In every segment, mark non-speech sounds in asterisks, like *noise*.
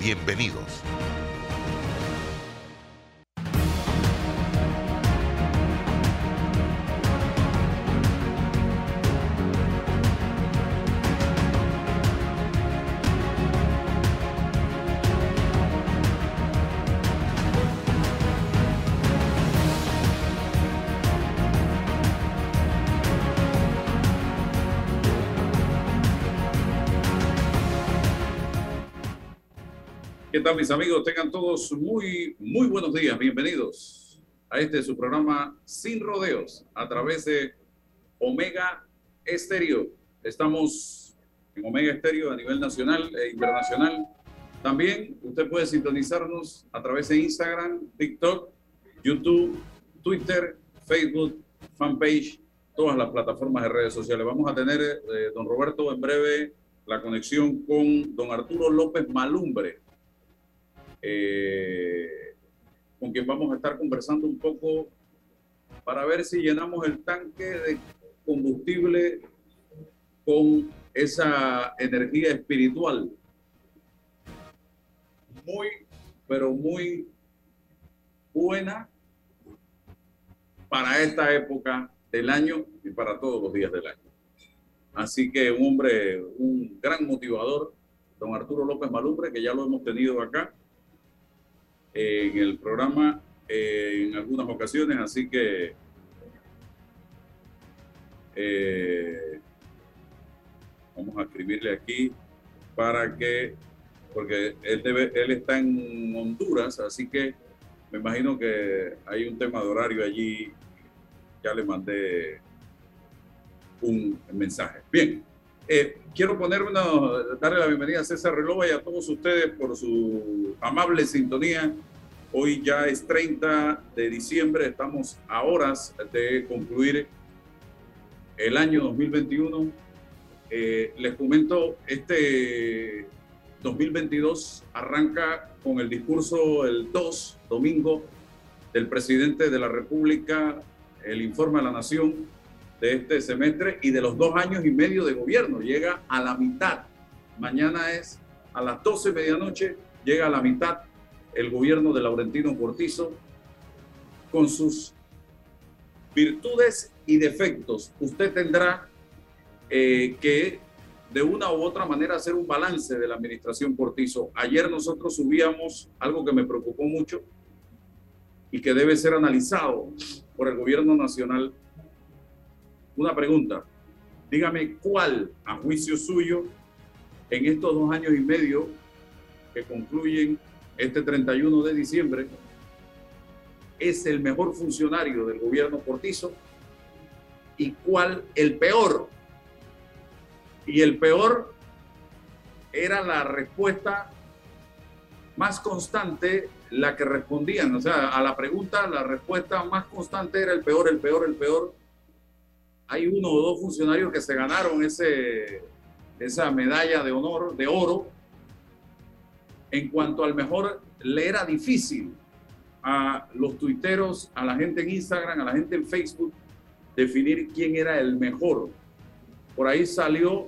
Bienvenidos. Mis amigos? Tengan todos muy, muy buenos días. Bienvenidos a este su programa Sin Rodeos a través de Omega Estéreo. Estamos en Omega Estéreo a nivel nacional e internacional. También usted puede sintonizarnos a través de Instagram, TikTok, YouTube, Twitter, Facebook, fanpage, todas las plataformas de redes sociales. Vamos a tener, eh, don Roberto, en breve la conexión con don Arturo López Malumbre, eh, con quien vamos a estar conversando un poco para ver si llenamos el tanque de combustible con esa energía espiritual. Muy, pero muy buena para esta época del año y para todos los días del año. Así que un hombre, un gran motivador, don Arturo López Malumbre, que ya lo hemos tenido acá, en el programa eh, en algunas ocasiones, así que eh, vamos a escribirle aquí para que, porque él está en Honduras, así que me imagino que hay un tema de horario allí, ya le mandé un mensaje. Bien, eh, quiero poner una, darle la bienvenida a César Relova y a todos ustedes por su amable sintonía. Hoy ya es 30 de diciembre, estamos a horas de concluir el año 2021. Eh, les comento, este 2022 arranca con el discurso el 2, domingo, del presidente de la República, el informe a la Nación de este semestre y de los dos años y medio de gobierno. Llega a la mitad. Mañana es a las 12 medianoche, llega a la mitad el gobierno de Laurentino Cortizo con sus virtudes y defectos. Usted tendrá eh, que de una u otra manera hacer un balance de la administración Cortizo. Ayer nosotros subíamos algo que me preocupó mucho y que debe ser analizado por el gobierno nacional una pregunta. Dígame cuál, a juicio suyo, en estos dos años y medio que concluyen este 31 de diciembre, es el mejor funcionario del gobierno Cortizo y cuál el peor. Y el peor era la respuesta más constante, la que respondían. O sea, a la pregunta, la respuesta más constante era el peor, el peor, el peor hay uno o dos funcionarios que se ganaron esa medalla de honor, de oro. En cuanto al mejor, le era difícil a los tuiteros, a la gente en Instagram, a la gente en Facebook, definir quién era el mejor. Por ahí salió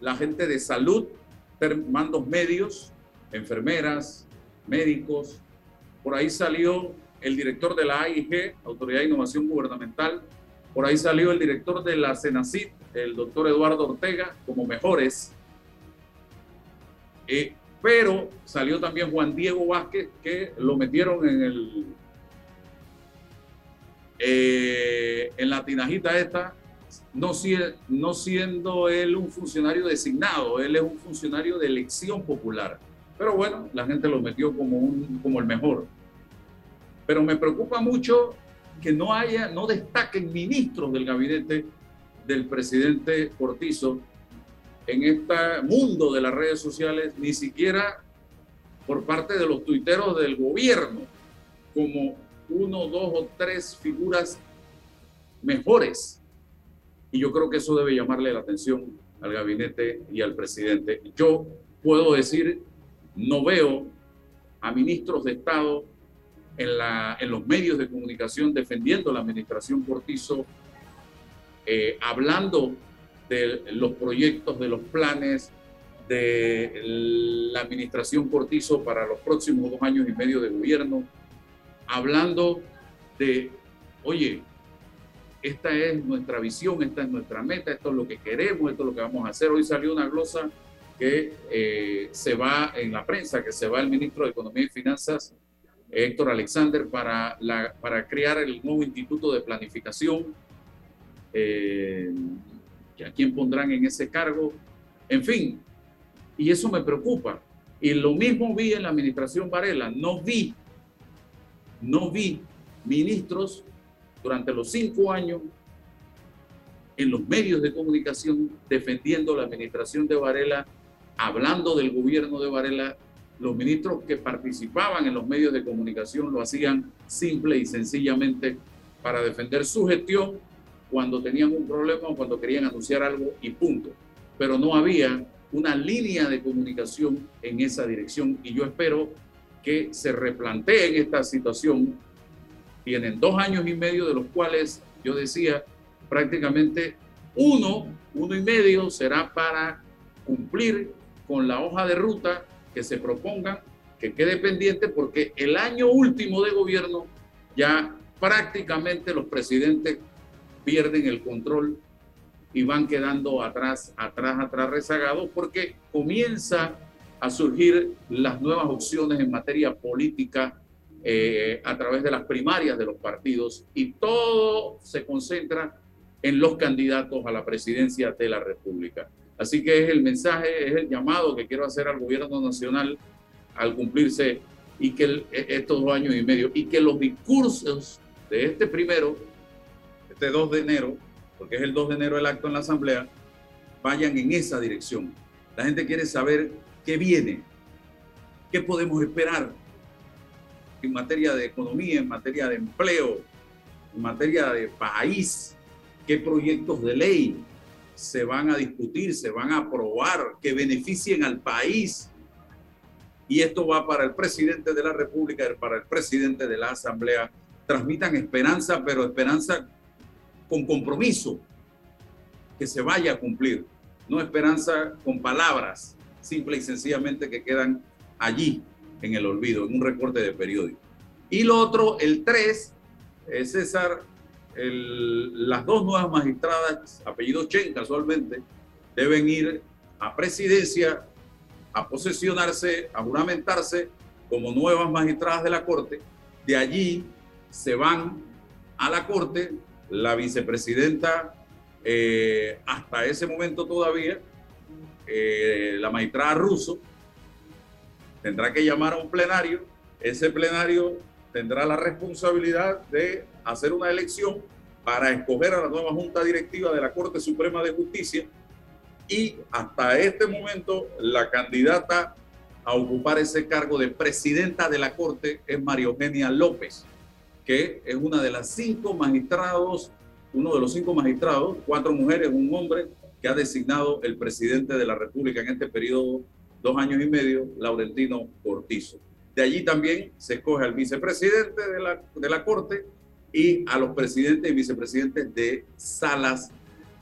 la gente de salud, mandos medios, enfermeras, médicos. Por ahí salió el director de la AIG, Autoridad de Innovación Gubernamental, por ahí salió el director de la CENACIT, el doctor Eduardo Ortega, como mejores. Eh, pero salió también Juan Diego Vázquez, que lo metieron en el eh, en la tinajita esta, no, siendo él un funcionario designado, él es un funcionario de elección popular. Pero bueno, la gente lo metió como el mejor. Pero me preocupa mucho que no haya, no destaquen ministros del gabinete del presidente Cortizo en este mundo de las redes sociales, ni siquiera por parte de los tuiteros del gobierno como uno, dos o tres figuras mejores. Y yo creo que eso debe llamarle la atención al gabinete y al presidente. Yo puedo decir, no veo a ministros de Estado en, la, en los medios de comunicación defendiendo la administración Cortizo, eh, hablando de los proyectos, de los planes de la administración Cortizo para los próximos dos años y medio de gobierno, hablando de, oye, esta es nuestra visión, esta es nuestra meta, esto es lo que queremos, esto es lo que vamos a hacer. Hoy salió una glosa que eh, se va en la prensa, que se va el ministro de Economía y Finanzas, Héctor Alexander, para, para crear el nuevo Instituto de Planificación, eh, a quién pondrán en ese cargo. En fin, y eso me preocupa. Y lo mismo vi en la administración Varela. No vi, no vi ministros durante los cinco años en los medios de comunicación defendiendo la administración de Varela, hablando del gobierno de Varela. Los ministros que participaban en los medios de comunicación lo hacían simple y sencillamente para defender su gestión cuando tenían un problema o cuando querían anunciar algo y punto. Pero no había una línea de comunicación en esa dirección y yo espero que se replanteen esta situación. Tienen dos años y medio de los cuales yo decía prácticamente uno, uno y medio será para cumplir con la hoja de ruta que se propongan, que quede pendiente porque el año último de gobierno ya prácticamente los presidentes pierden el control y van quedando atrás, atrás, atrás rezagados porque comienza a surgir las nuevas opciones en materia política eh, a través de las primarias de los partidos y todo se concentra en los candidatos a la presidencia de la República. Así que es el mensaje, es el llamado que quiero hacer al gobierno nacional al cumplirse y que e, estos dos años y medio y que los discursos de este primero este 2 de enero, porque es el 2 de enero el acto en la Asamblea, vayan en esa dirección. La gente quiere saber qué viene, qué podemos esperar en materia de economía, en materia de empleo, en materia de país, qué proyectos de ley se van a discutir, se van a aprobar, que beneficien al país. Y esto va para el presidente de la República, para el presidente de la Asamblea. Transmitan esperanza, pero esperanza con compromiso que se vaya a cumplir, no esperanza con palabras, simple y sencillamente que quedan allí en el olvido, en un recorte de periódico. Y lo otro, el 3, es César, las dos nuevas magistradas, apellido Chen casualmente, deben ir a presidencia a posesionarse, a juramentarse como nuevas magistradas de la Corte. De allí se van a la Corte la vicepresidenta, eh, hasta ese momento todavía, eh, la magistrada Russo, tendrá que llamar a un plenario. Ese plenario tendrá la responsabilidad de hacer una elección para escoger a la nueva Junta Directiva de la Corte Suprema de Justicia. Y hasta este momento, la candidata a ocupar ese cargo de presidenta de la Corte es María Eugenia López que es una de las cinco magistrados, uno de los cinco magistrados, cuatro mujeres, un hombre, que ha designado el presidente de la República en este periodo, dos años y medio, Laurentino Cortizo. De allí también se escoge al vicepresidente de la, de la Corte y a los presidentes y vicepresidentes de salas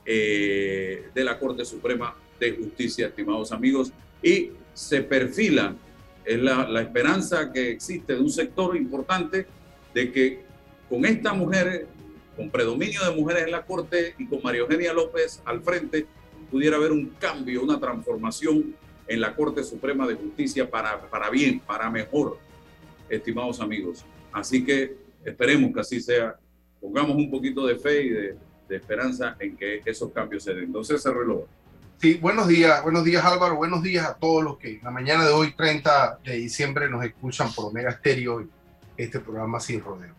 eh, de la Corte Suprema de Justicia, estimados amigos, y se perfila, es la, la esperanza que existe de un sector importante de que con esta mujer, con predominio de mujeres en la Corte y con María Eugenia López al frente, pudiera haber un cambio, una transformación en la Corte Suprema de Justicia para, para bien, para mejor, estimados amigos. Así que esperemos que así sea. Pongamos un poquito de fe y de, esperanza en que esos cambios se den. Entonces se reloj. Sí, buenos días, buenos días Álvaro, buenos días a todos los que la mañana de hoy, 30 de diciembre, nos escuchan por Omega Stereo este programa sin rodeo.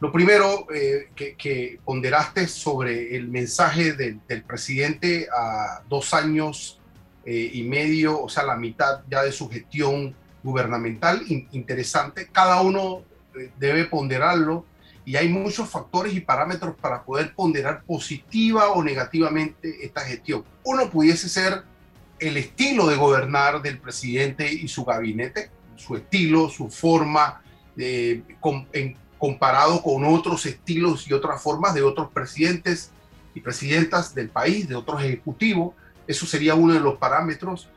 Lo primero eh, que, ponderaste sobre el mensaje del, presidente a dos años eh, y medio, o sea, la mitad ya de su gestión gubernamental interesante. Cada uno debe ponderarlo y hay muchos factores y parámetros para poder ponderar positiva o negativamente esta gestión. Uno pudiese ser el estilo de gobernar del presidente y su gabinete, su estilo, su forma, de, en, comparado con otros estilos y otras formas de otros presidentes y presidentas del país, de otros ejecutivos. Eso sería uno de los parámetros.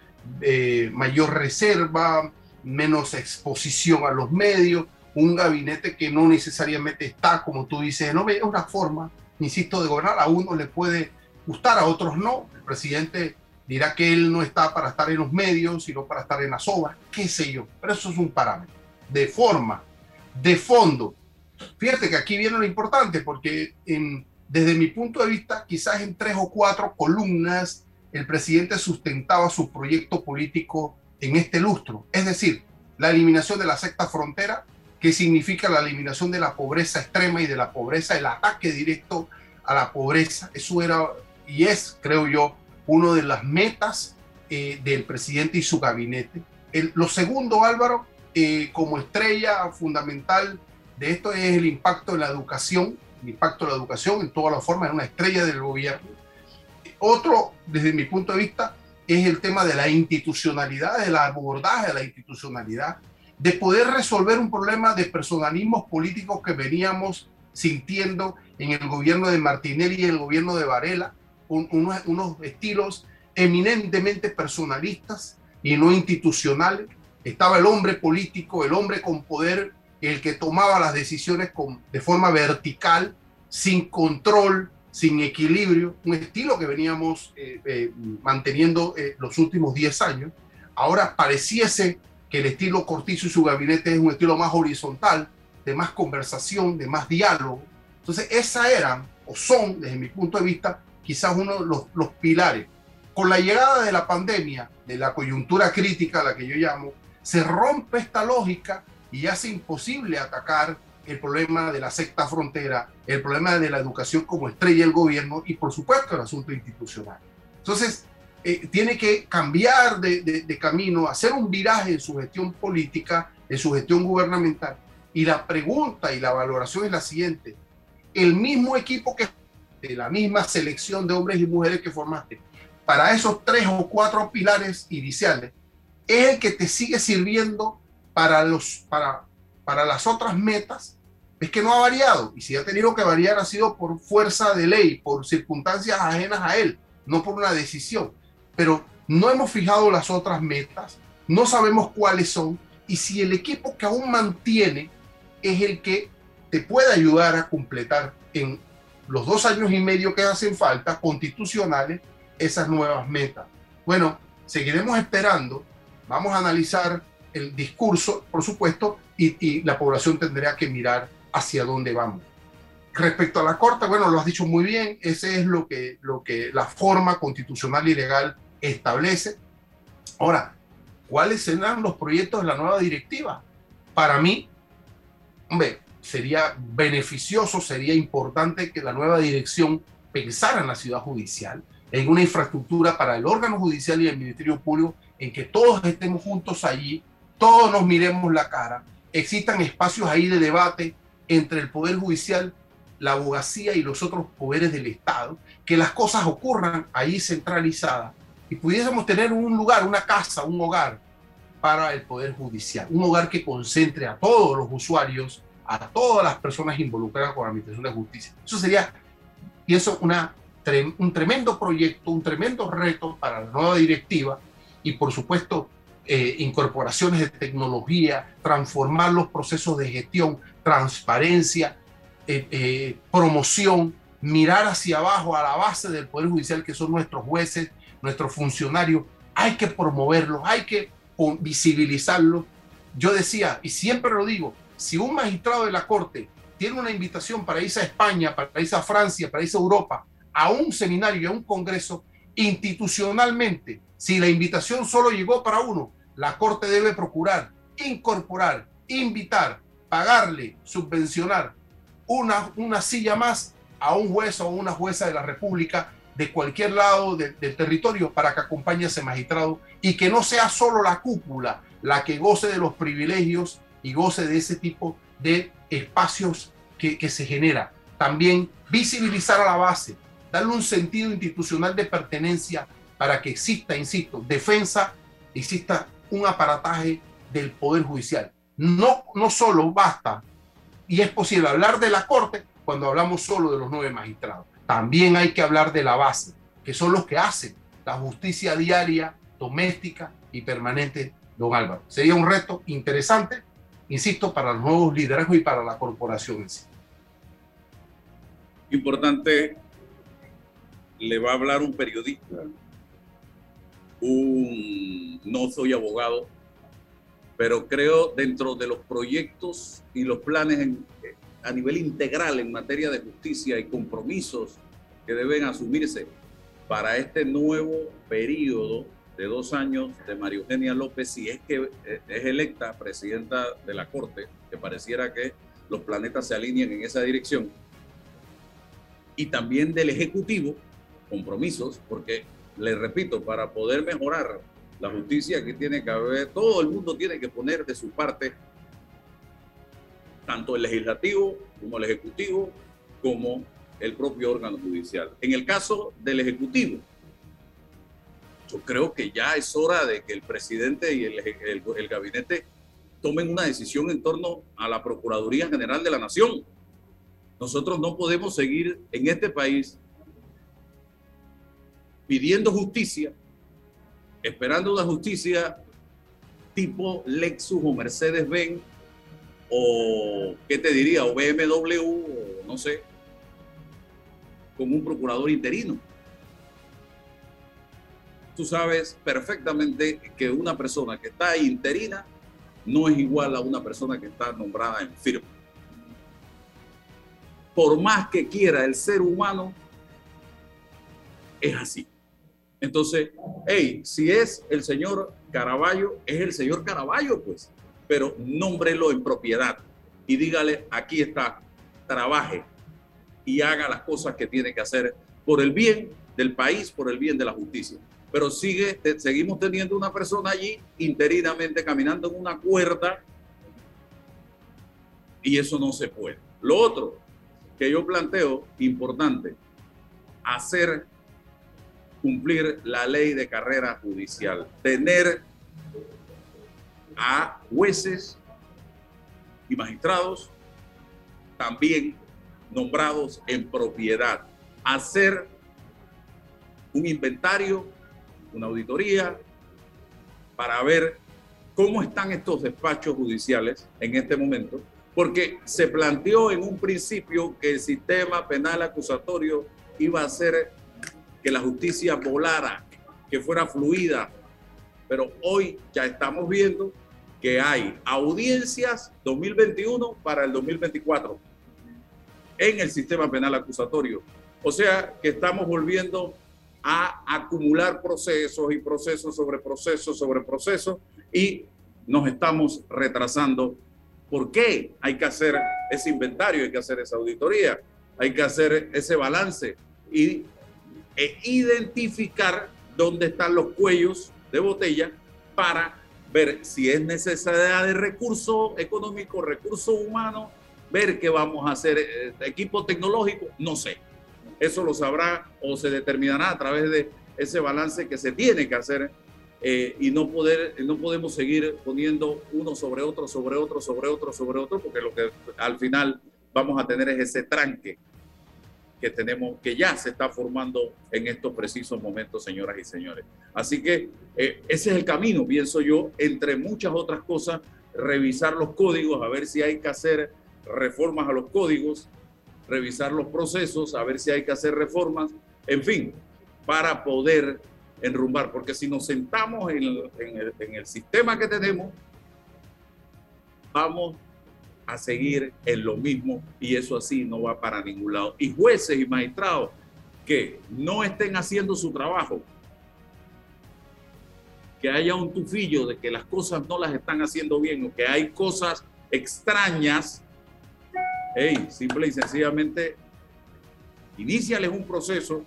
Eh, mayor reserva, menos exposición a los medios, un gabinete que no necesariamente está, como tú dices, no es una forma, insisto, de gobernar. A uno le puede gustar, a otros no. El presidente dirá que él no está para estar en los medios, sino para estar en las obras, qué sé yo. Pero eso es un parámetro. De forma, de fondo, Fíjate que aquí viene lo importante, porque desde mi punto de vista, quizás en tres o cuatro columnas, el presidente sustentaba su proyecto político en este lustro. Es decir, la eliminación de la sexta frontera, que significa la eliminación de la pobreza extrema y de la pobreza, el ataque directo a la pobreza. Eso era y es, creo yo, una de las metas eh, del presidente y su gabinete. lo segundo, Álvaro, eh, como estrella fundamental de esto es el impacto en la educación, el impacto de la educación en todas las formas, es una estrella del gobierno. Otro, desde mi punto de vista, es el tema de la institucionalidad, del abordaje de la institucionalidad, de poder resolver un problema de personalismos políticos que veníamos sintiendo en el gobierno de Martinelli y el gobierno de Varela, unos, estilos eminentemente personalistas y no institucionales. Estaba el hombre político, el hombre con poder el que tomaba las decisiones de forma vertical, sin control, sin equilibrio, un estilo que veníamos eh, eh, manteniendo eh, los últimos 10 años. Ahora pareciese que el estilo Cortizo y su gabinete es un estilo más horizontal, de más conversación, de más diálogo. Entonces, esa eran, o son, desde mi punto de vista, quizás uno de los, los pilares. Con la llegada de la pandemia, de la coyuntura crítica a la que yo llamo, se rompe esta lógica y hace imposible atacar el problema de la sexta frontera, el problema de la educación como estrella del gobierno y por supuesto el asunto institucional. Entonces, eh, tiene que cambiar de, camino, hacer un viraje en su gestión política, en su gestión gubernamental. Y la pregunta y la valoración es la siguiente. El mismo equipo que la misma selección de hombres y mujeres que formaste, para esos tres o cuatro pilares iniciales, es el que te sigue sirviendo para, los, para, para las otras metas es que no ha variado. Y si ha tenido que variar ha sido por fuerza de ley, por circunstancias ajenas a él, no por una decisión. Pero no hemos fijado las otras metas, no sabemos cuáles son. Y si el equipo que aún mantiene es el que te puede ayudar a completar en los dos años y medio que hacen falta constitucionales esas nuevas metas. Bueno, seguiremos esperando. Vamos a analizar el discurso, por supuesto, y, la población tendría que mirar hacia dónde vamos. Respecto a la Corte, bueno, lo has dicho muy bien, ese es lo que, lo que la forma constitucional y legal establece. Ahora, ¿cuáles serán los proyectos de la nueva directiva? Para mí, hombre, sería beneficioso, sería importante que la nueva dirección pensara en la ciudad judicial, en una infraestructura para el órgano judicial y el Ministerio Público, en que todos estemos juntos allí todos nos miremos la cara, existan espacios ahí de debate entre el Poder Judicial, la abogacía y los otros poderes del Estado, que las cosas ocurran ahí centralizadas y pudiésemos tener un lugar, una casa, un hogar para el Poder Judicial, un hogar que concentre a todos los usuarios, a todas las personas involucradas con la Administración de Justicia. Eso sería, pienso, un tremendo proyecto, un tremendo reto para la nueva directiva y por supuesto eh, incorporaciones de tecnología, transformar los procesos de gestión, transparencia, eh, eh, promoción, mirar hacia abajo a la base del Poder Judicial, que son nuestros jueces, nuestros funcionarios. Hay que promoverlos, hay que visibilizarlos. Yo decía, y siempre lo digo, si un magistrado de la Corte tiene una invitación para irse a España, para irse a Francia, para irse a Europa, a un seminario, a un congreso, institucionalmente si la invitación solo llegó para uno, la Corte debe procurar incorporar, invitar, pagarle, subvencionar una, una silla más a un juez o una jueza de la República de cualquier lado del territorio para que acompañe a ese magistrado y que no sea solo la cúpula la que goce de los privilegios y goce de ese tipo de espacios que, que se genera. También visibilizar a la base, darle un sentido institucional de pertenencia para que exista, insisto, defensa, exista un aparataje del Poder Judicial. No, no solo basta, y es posible hablar de la Corte cuando hablamos solo de los nueve magistrados. También hay que hablar de la base, que son los que hacen la justicia diaria, doméstica y permanente, don Álvaro. Sería un reto interesante, insisto, para los nuevos liderazgos y para la corporación en sí. Importante, le va a hablar un periodista, un, no soy abogado, pero creo dentro de los proyectos y los planes a nivel integral en materia de justicia y compromisos que deben asumirse para este nuevo periodo de dos años de María Eugenia López, si es que eh, es electa presidenta de la Corte, que pareciera que los planetas se alinean en esa dirección, y también del Ejecutivo, compromisos, porque, le repito, para poder mejorar la justicia aquí tiene que haber, todo el mundo tiene que poner de su parte, tanto el legislativo como el ejecutivo, como el propio órgano judicial. En el caso del Ejecutivo, yo creo que ya es hora de que el presidente y el, el, gabinete tomen una decisión en torno a la Procuraduría General de la Nación. Nosotros no podemos seguir en este país pidiendo justicia, esperando una justicia tipo Lexus o Mercedes-Benz o, ¿qué te diría? O BMW o no sé, con un procurador interino. Tú sabes perfectamente que una persona que está interina no es igual a una persona que está nombrada en firma. Por más que quiera el ser humano, es así. Entonces, hey, si es el señor Caraballo, es el señor Caraballo, pues, pero nómbrelo en propiedad y dígale, aquí está, trabaje, y haga las cosas que tiene que hacer por el bien del país, por el bien de la justicia. Pero sigue, seguimos teniendo una persona allí interinamente caminando en una cuerda y eso no se puede. Lo otro que yo planteo, importante, hacer cumplir la ley de carrera judicial, tener a jueces y magistrados también nombrados en propiedad, hacer un inventario, una auditoría, para ver cómo están estos despachos judiciales en este momento, porque se planteó en un principio que el sistema penal acusatorio iba a hacer que la justicia volara, que fuera fluida, pero hoy ya estamos viendo que hay audiencias 2021 para el 2024 en el sistema penal acusatorio. O sea que estamos volviendo a acumular procesos y procesos sobre procesos sobre procesos y nos estamos retrasando. ¿Por qué hay que hacer ese inventario, hay que hacer esa auditoría, hay que hacer ese balance y e identificar dónde están los cuellos de botella para ver si es necesidad de recursos económicos, recursos humanos ver qué vamos a hacer, eh, equipo tecnológico, no sé. Eso lo sabrá o se determinará a través de ese balance que se tiene que hacer eh, y no, poder, no podemos seguir poniendo uno sobre otro, sobre otro, sobre otro, sobre otro, porque lo que al final vamos a tener es ese tranque que tenemos, que ya se está formando en estos precisos momentos, señoras y señores. Así que eh, ese es el camino, pienso yo, entre muchas otras cosas, revisar los códigos, a ver si hay que hacer reformas a los códigos, revisar los procesos, a ver si hay que hacer reformas, en fin, para poder enrumbar, porque si nos sentamos en el, sistema que tenemos, vamos a seguir en lo mismo y eso así no va para ningún lado. Y jueces y magistrados que no estén haciendo su trabajo, que haya un tufillo de que las cosas no las están haciendo bien o que hay cosas extrañas hey, simple y sencillamente, iniciales un proceso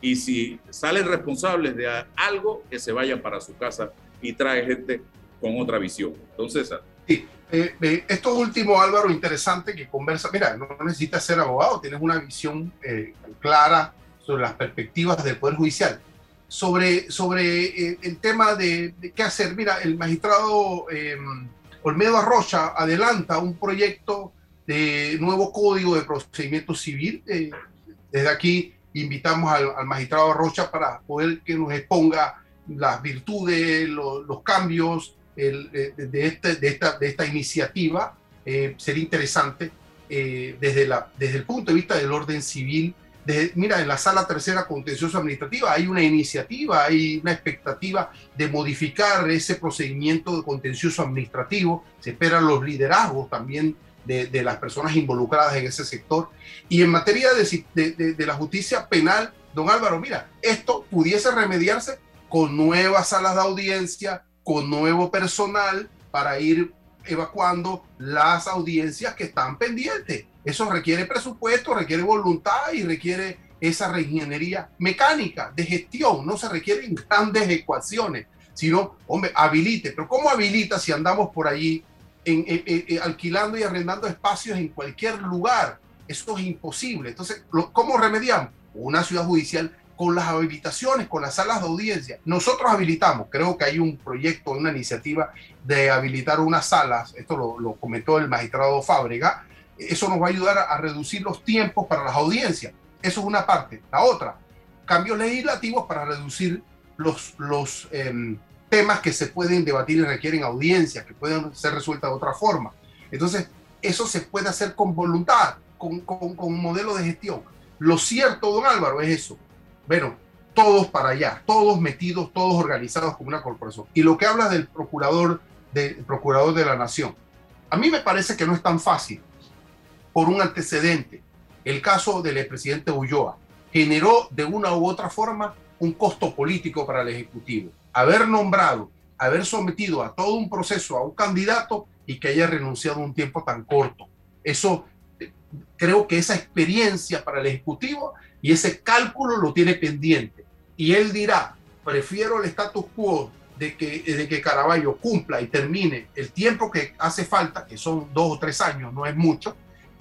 y si salen responsables de algo, que se vayan para su casa y trae gente con otra visión. Entonces, sí. Eh, eh, esto último, Álvaro, interesante que conversa. Mira, no necesitas ser abogado, tienes una visión eh, clara sobre las perspectivas del Poder Judicial. Sobre, sobre el tema de, qué hacer. Mira, el magistrado Olmedo Arrocha adelanta un proyecto de nuevo código de procedimiento civil. desde aquí invitamos al, magistrado Arrocha para poder que nos exponga las virtudes, los cambios, de, este, de, esta, iniciativa eh, sería interesante eh, desde, desde el punto de vista del orden civil. mira, en la sala tercera contencioso administrativa hay una iniciativa, hay una expectativa de modificar ese procedimiento de contencioso administrativo. Se esperan los liderazgos también de, las personas involucradas en ese sector. Y en materia de, la justicia penal, don Álvaro, mira, esto pudiese remediarse con nuevas salas de audiencia, con nuevo personal para ir evacuando las audiencias que están pendientes. Eso requiere presupuesto, requiere voluntad y requiere esa reingeniería mecánica de gestión. No se requieren grandes ecuaciones, sino, hombre, habilite. Pero ¿cómo habilita si andamos por allí en, alquilando y arrendando espacios en cualquier lugar? Eso es imposible. Entonces, ¿cómo remediamos? Una ciudad judicial con las habilitaciones, con las salas de audiencia. Nosotros habilitamos, creo que hay un proyecto, una iniciativa de habilitar unas salas, esto lo, comentó el magistrado Fábrega, eso nos va a ayudar a, reducir los tiempos para las audiencias. Eso es una parte. La otra, cambios legislativos para reducir los, los em, temas que se pueden debatir y requieren audiencia, que pueden ser resueltas de otra forma. Entonces, eso se puede hacer con voluntad, con, con un modelo de gestión. Lo cierto, don Álvaro, es eso bueno, todos para allá, todos metidos, todos organizados como una corporación. Y lo que habla del procurador, del procurador de la nación, a mí me parece que no es tan fácil por un antecedente. El caso del expresidente Ulloa generó de una u otra forma un costo político para el Ejecutivo. Haber nombrado, haber sometido a todo un proceso a un candidato y que haya renunciado un tiempo tan corto. Eso, eh, creo que esa experiencia para el Ejecutivo y ese cálculo lo tiene pendiente. Y él dirá, prefiero el status quo de que, de que Caraballo cumpla y termine el tiempo que hace falta, que son dos o tres años, no es mucho,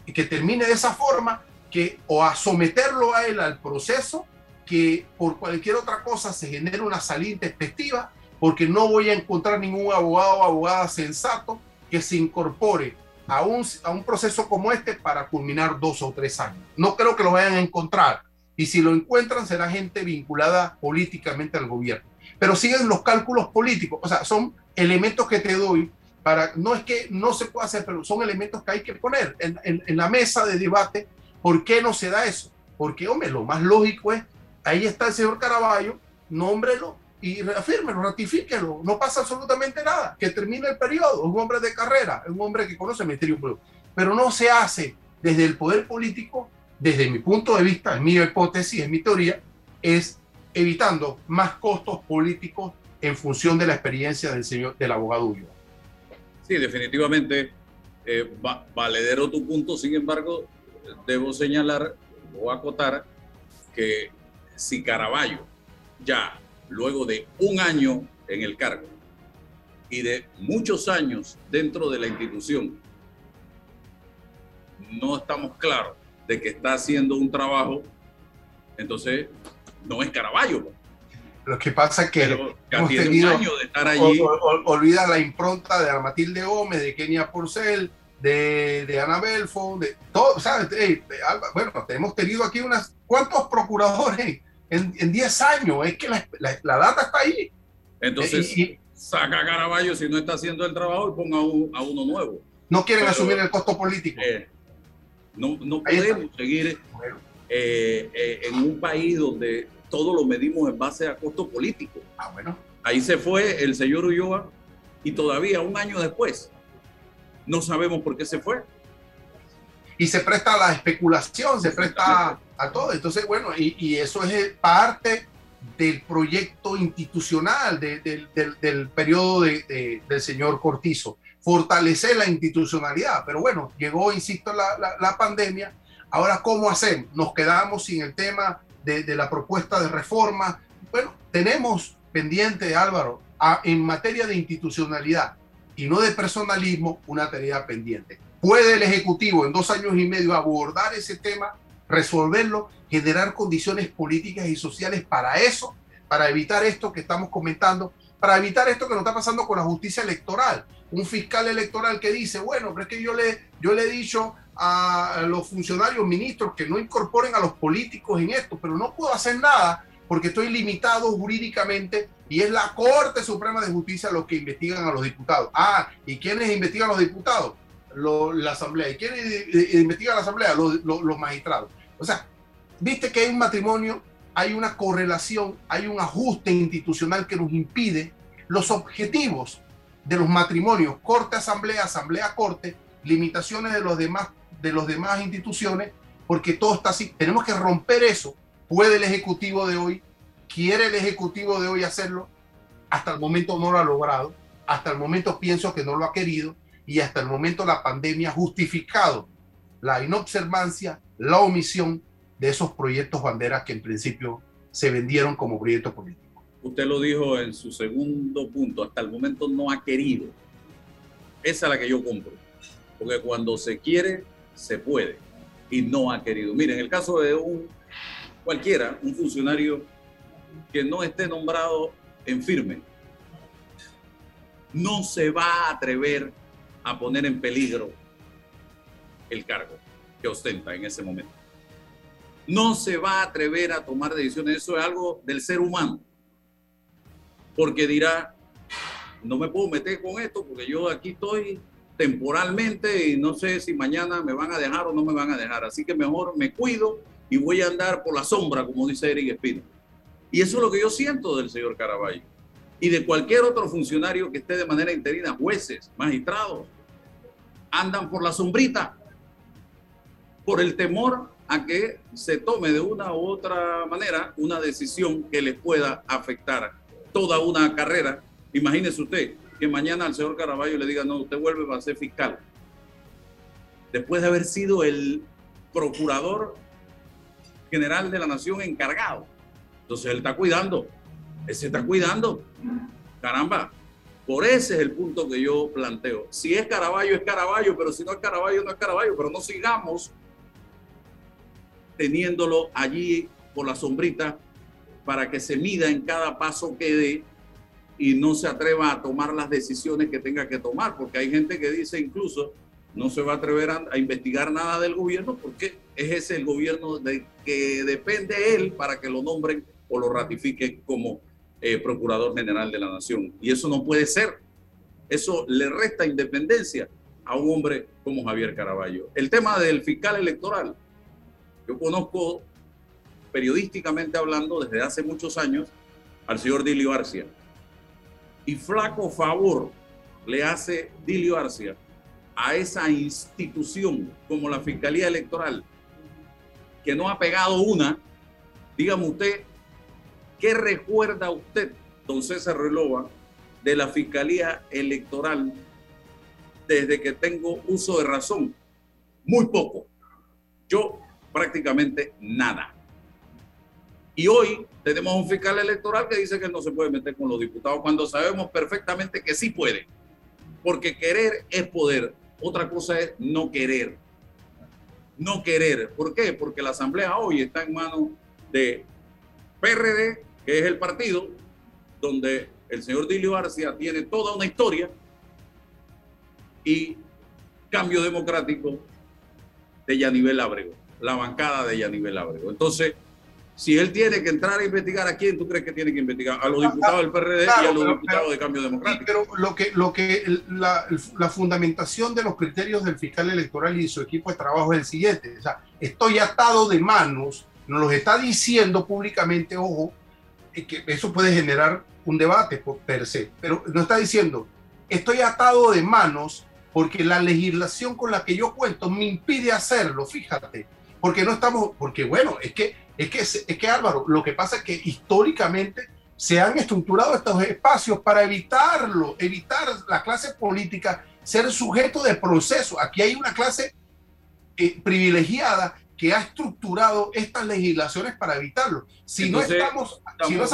y que termine de esa forma, que o a someterlo a él al proceso, que por cualquier otra cosa se genere una salida intempestiva, porque no voy a encontrar ningún abogado o abogada sensato que se incorpore a un, a un proceso como este para culminar dos o tres años. No creo que lo vayan a encontrar y si lo encuentran será gente vinculada políticamente al gobierno. Pero siguen los cálculos políticos, o sea, son elementos que te doy para, no es que no se pueda hacer, pero son elementos que hay que poner en, en, la mesa de debate. ¿Por qué no se da eso? Porque, hombre, lo más lógico es, ahí está el señor Caraballo, nómbrelo y reafírmelo, ratifíquelo, no pasa absolutamente nada, que termine el periodo, un hombre de carrera, un hombre que conoce el Ministerio pero no se hace desde el poder político desde mi punto de vista, es mi hipótesis, es mi teoría, es evitando más costos políticos en función de la experiencia del señor del abogado Sí, definitivamente eh, valedero tu punto. Sin embargo, debo señalar o acotar que si Caraballo ya luego de un año en el cargo y de muchos años dentro de la institución no estamos claros de que está haciendo un trabajo, entonces no es Caraballo. Pues. Lo que pasa es que, hemos tenido, un año de estar allí. olvida la impronta de Matilde Gómez, de Kenia Porcel, de, de Ana Belfo, de todo, ¿sabes? bueno, hemos tenido aquí unas, ¿cuántos procuradores en 10 años? Es que la, la, data está ahí. Entonces, saca a Caraballo si no está haciendo el trabajo y ponga a, uno nuevo. No quieren asumir el costo político. Eh, no, no podemos seguir eh, eh, en un país donde todo lo medimos en base a costo político. Ah, bueno. Ahí se fue el señor Ulloa y todavía un año después no sabemos por qué se fue. Y se presta a la especulación, se presta a, todo. Entonces, bueno, y, eso es parte del proyecto institucional del periodo del señor Cortizo fortalecer la institucionalidad. Pero bueno, llegó, insisto, la, la, pandemia. Ahora, ¿cómo hacemos? Nos quedamos sin el tema de, de, la propuesta de reforma. Bueno, tenemos pendiente, Álvaro, en materia de institucionalidad y no de personalismo, una tarea pendiente. ¿Puede el Ejecutivo en dos años y medio abordar ese tema, resolverlo, generar condiciones políticas y sociales para eso, para evitar esto que estamos comentando, para evitar esto que nos está pasando con la justicia electoral? Un fiscal electoral que dice, bueno, pero es que yo le, yo le he dicho a los funcionarios, ministros, que no incorporen a los políticos en esto, pero no puedo hacer nada porque estoy limitado jurídicamente y es la Corte Suprema de Justicia los que investigan a los diputados. Ah, ¿y quiénes investigan a los diputados? la Asamblea. ¿Y quiénes investigan a la Asamblea? Los, los magistrados. O sea, viste que hay un matrimonio, hay una correlación, hay un ajuste institucional que nos impide los objetivos de los matrimonios, corte, asamblea, asamblea, corte, limitaciones de los demás de las demás instituciones, porque todo está así. Tenemos que romper eso. ¿Puede el Ejecutivo de hoy? ¿Quiere el Ejecutivo de hoy hacerlo? Hasta el momento no lo ha logrado. Hasta el momento pienso que no lo ha querido. Y hasta el momento la pandemia ha justificado la inobservancia, la omisión de esos proyectos banderas que en principio se vendieron como proyectos políticos. Usted lo dijo en su segundo punto, hasta el momento no ha querido. Esa es la que yo compro. Porque cuando se quiere, se puede y no ha querido. Miren, en el caso de un cualquiera, un funcionario que no esté nombrado en firme, no se va a atrever a poner en peligro el cargo que ostenta en ese momento. No se va a atrever a tomar decisiones. Eso es algo del ser humano. Porque dirá, no me puedo meter con esto porque yo aquí estoy temporalmente y no sé si mañana me van a dejar o no me van a dejar. Así que mejor me cuido y voy a andar por la sombra, como dice Eric Espino. Y eso es lo que yo siento del señor Caraballo y de cualquier otro funcionario que esté de manera interina, jueces, magistrados, andan por la sombrita por el temor a que se tome de una u otra manera una decisión que les pueda afectar toda una carrera. Imagínese usted, que mañana al señor Caraballo le diga, no, usted vuelve a ser fiscal. Después de haber sido el procurador general de la nación encargado. Entonces él está cuidando, él se está cuidando. Caramba, por ese es el punto que yo planteo. Si es Caraballo, es Caraballo, pero si no es Caraballo, no es Caraballo, pero no sigamos teniéndolo allí por la sombrita para que se mida en cada paso que dé y no se atreva a tomar las decisiones que tenga que tomar, porque hay gente que dice incluso no se va a atrever a, investigar nada del gobierno porque es ese el gobierno de que depende él para que lo nombren o lo ratifiquen como eh, procurador general de la nación. Y eso no puede ser. Eso le resta independencia a un hombre como Javier Caraballo. El tema del fiscal electoral, yo conozco periodísticamente hablando desde hace muchos años al señor Dilio Arcia y flaco favor le hace Dilio Arcia a esa institución como la Fiscalía Electoral, que no ha pegado una, dígame usted, ¿qué recuerda usted, don César Relova, de la Fiscalía Electoral desde que tengo uso de razón? Muy poco. Yo prácticamente nada. Y hoy tenemos un fiscal electoral que dice que no se puede meter con los diputados cuando sabemos perfectamente que sí puede. Porque querer es poder. Otra cosa es no querer. No querer. ¿Por qué? Porque la Asamblea hoy está en manos de PRD, que es el partido donde el señor Dilio García tiene toda una historia y cambio democrático de Yanivel Ábrego, la bancada de Yanivel Ábrego. Entonces, si él tiene que entrar a investigar a quién tú crees que tiene que investigar, a los ah, diputados del PRD y a los diputados de Cambio Democrático. Pero lo que, lo que la, la, fundamentación de los criterios del fiscal electoral y su equipo de trabajo es el siguiente. O sea, estoy atado de manos, nos lo está diciendo públicamente, ojo, que eso puede generar un debate per se, pero nos está diciendo, estoy atado de manos porque la legislación con la que yo cuento me impide hacerlo, fíjate, porque no estamos, porque bueno, es que es que, es que Álvaro, lo que pasa es que históricamente se han estructurado estos espacios para evitarlo, evitar la clase política ser sujeto de proceso. Aquí hay una clase eh, privilegiada que ha estructurado estas legislaciones para evitarlo. Si no estamos,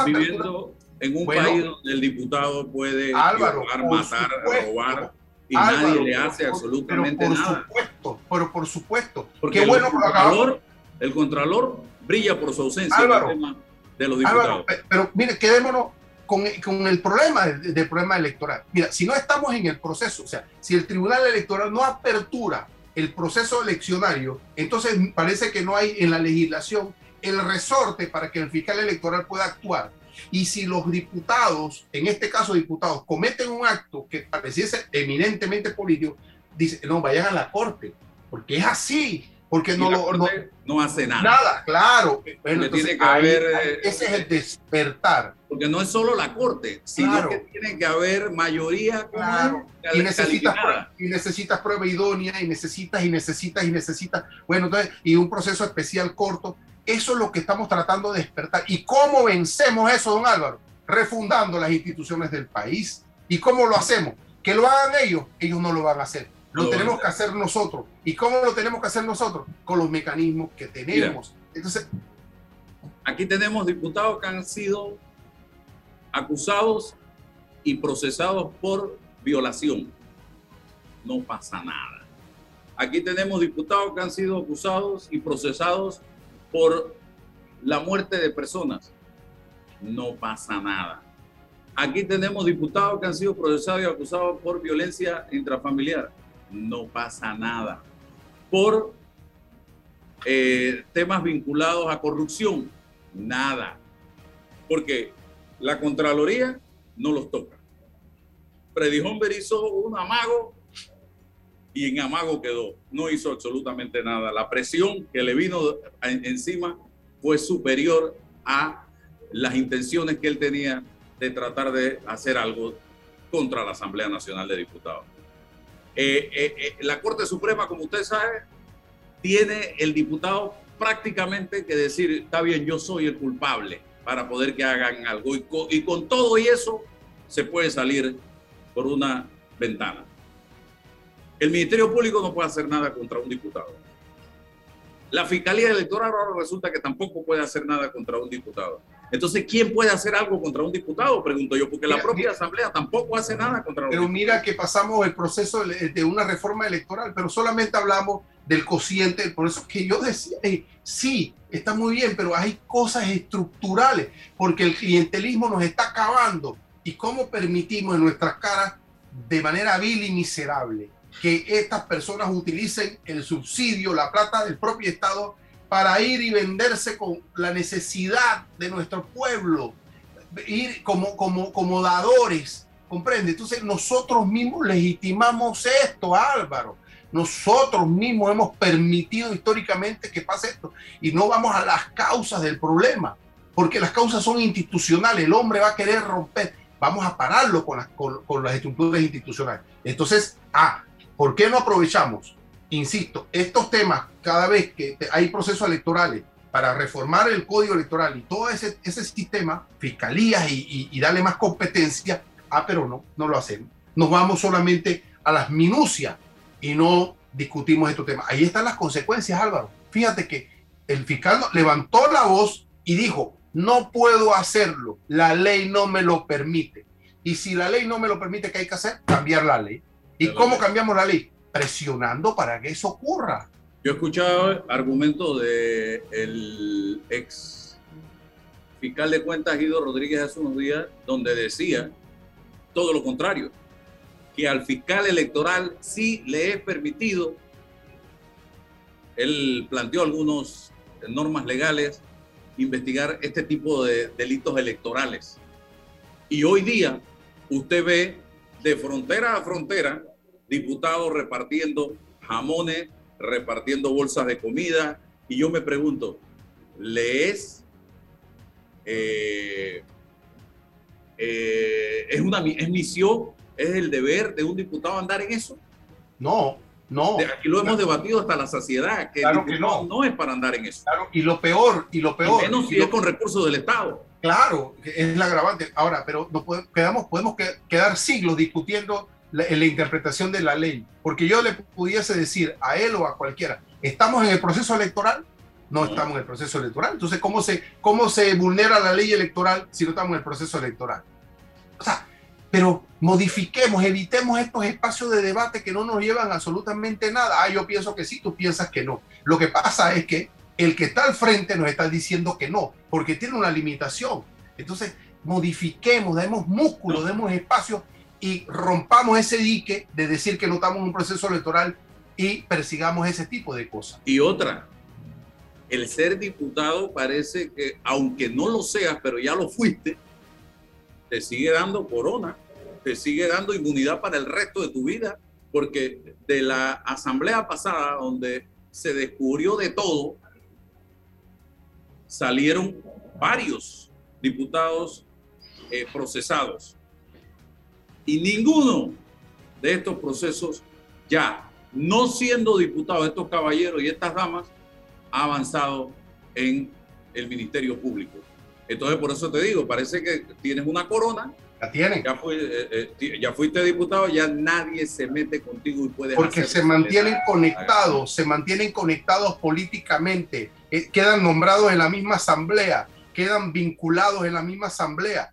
viviendo, en un país donde el diputado puede Álvaro, matar, robar y nadie le hace absolutamente pero por nada. Supuesto, pero por supuesto. Porque el, bueno contralor, el Contralor brilla por su ausencia Álvaro, el tema de los diputados. pero mire, quedémonos con, con, el problema del, del, problema electoral. Mira, si no estamos en el proceso, o sea, si el Tribunal Electoral no apertura el proceso eleccionario, entonces parece que no hay en la legislación el resorte para que el fiscal electoral pueda actuar. Y si los diputados, en este caso diputados, cometen un acto que pareciese eminentemente político, dice, no, vayan a la corte, porque es así, porque no, lo, no, no, hace nada. Nada, claro. Tiene que haber, ese es el despertar. Porque no es solo la corte, sino claro. que tiene que haber mayoría claro. y, necesitas prueba, y necesitas prueba idónea, y necesitas, y necesitas, y necesitas, bueno, entonces, y un proceso especial corto. Eso es lo que estamos tratando de despertar. ¿Y cómo vencemos eso, don Álvaro? Refundando las instituciones del país. ¿Y cómo lo hacemos? Que lo hagan ellos, ellos no lo van a hacer. Lo tenemos que hacer nosotros. ¿Y cómo lo tenemos que hacer nosotros? Con los mecanismos que tenemos. Mira, Entonces, aquí tenemos diputados que han sido acusados y procesados por violación. No pasa nada. Aquí tenemos diputados que han sido acusados y procesados por la muerte de personas. No pasa nada. Aquí tenemos diputados que han sido procesados y acusados por violencia intrafamiliar. No pasa nada. Por eh, temas vinculados a corrupción. Nada. Porque la Contraloría no los toca. Freddy Humber hizo un amago y en amago quedó. No hizo absolutamente nada. La presión que le vino encima fue superior a las intenciones que él tenía de tratar de hacer algo contra la Asamblea Nacional de Diputados. Eh, eh, eh, la Corte Suprema, como usted sabe, tiene el diputado prácticamente que decir, está bien, yo soy el culpable para poder que hagan algo. Y y con todo y eso se puede salir por una ventana. El Ministerio Público no puede hacer nada contra un diputado. La Fiscalía Electoral ahora resulta que tampoco puede hacer nada contra un diputado. Entonces, ¿quién puede hacer algo contra un diputado? Pregunto yo, porque mira, la propia mira, Asamblea tampoco hace nada contra un Pero mira que pasamos el proceso de una reforma electoral, pero solamente hablamos del cociente, por eso que yo decía, hey, sí, está muy bien, pero hay cosas estructurales, porque el clientelismo nos está acabando. ¿Y cómo permitimos en nuestras caras, de manera vil y miserable, que estas personas utilicen el subsidio, la plata del propio Estado, para ir y venderse con la necesidad de nuestro pueblo, ir como, como, como dadores, ¿comprende? Entonces nosotros mismos legitimamos esto, Álvaro. Nosotros mismos hemos permitido históricamente que pase esto y no vamos a las causas del problema, porque las causas son institucionales, el hombre va a querer romper, vamos a pararlo con las, con, con las estructuras institucionales. Entonces, ah, ¿por qué no aprovechamos? Insisto, estos temas, cada vez que hay procesos electorales para reformar el código electoral y todo ese, sistema, fiscalías y, y, y darle más competencia, ah, pero no, no lo hacemos. Nos vamos solamente a las minucias y no discutimos estos temas. Ahí están las consecuencias, Álvaro. Fíjate que el fiscal levantó la voz y dijo, no puedo hacerlo, la ley no me lo permite. Y si la ley no me lo permite, ¿qué hay que hacer? Cambiar la ley. ¿Y cómo cambiamos la ley? Presionando para que eso ocurra. Yo he escuchado argumentos del el ex fiscal de cuentas Guido Rodríguez hace unos días, donde decía todo lo contrario que al fiscal electoral sí le es permitido, él planteó algunas normas legales, investigar este tipo de delitos electorales. Y hoy día usted ve de frontera a frontera diputados repartiendo jamones, repartiendo bolsas de comida, y yo me pregunto, ¿le es... Eh, eh, es una es misión ¿Es el deber de un diputado andar en eso? No, no. Aquí lo hemos claro. debatido hasta la saciedad, que, claro que no. no es para andar en eso. Claro, y lo peor, y lo peor. Y menos si lo, es con recursos del Estado. Claro, es la agravante. Ahora, pero no podemos, quedamos, podemos quedar siglos discutiendo la, la, interpretación de la ley, porque yo le pudiese decir a él o a cualquiera, estamos en el proceso electoral, no estamos en el proceso electoral. Entonces, ¿cómo se, ¿cómo se vulnera la ley electoral si no estamos en el proceso electoral? O sea, pero modifiquemos, evitemos estos espacios de debate que no nos llevan absolutamente nada. Ah, yo pienso que sí, tú piensas que no. Lo que pasa es que el que está al frente nos está diciendo que no, porque tiene una limitación. Entonces, modifiquemos, demos músculo, demos espacio y rompamos ese dique de decir que no estamos en un proceso electoral y persigamos ese tipo de cosas. Y otra, el ser diputado parece que, aunque no lo seas, pero ya lo fuiste, te sigue dando corona, te sigue dando inmunidad para el resto de tu vida, porque de la asamblea pasada, donde se descubrió de todo, salieron varios diputados eh, procesados. Y ninguno de estos procesos ya, no siendo diputados, estos caballeros y estas damas, ha avanzado en el Ministerio Público. Entonces, por eso te digo, parece que tienes una corona. La tienen. Ya, eh, eh, ya fuiste diputado, ya nadie se mete contigo y puede. Porque se mantienen conectados, se mantienen conectados políticamente, eh, quedan nombrados en la misma asamblea, quedan vinculados en la misma asamblea.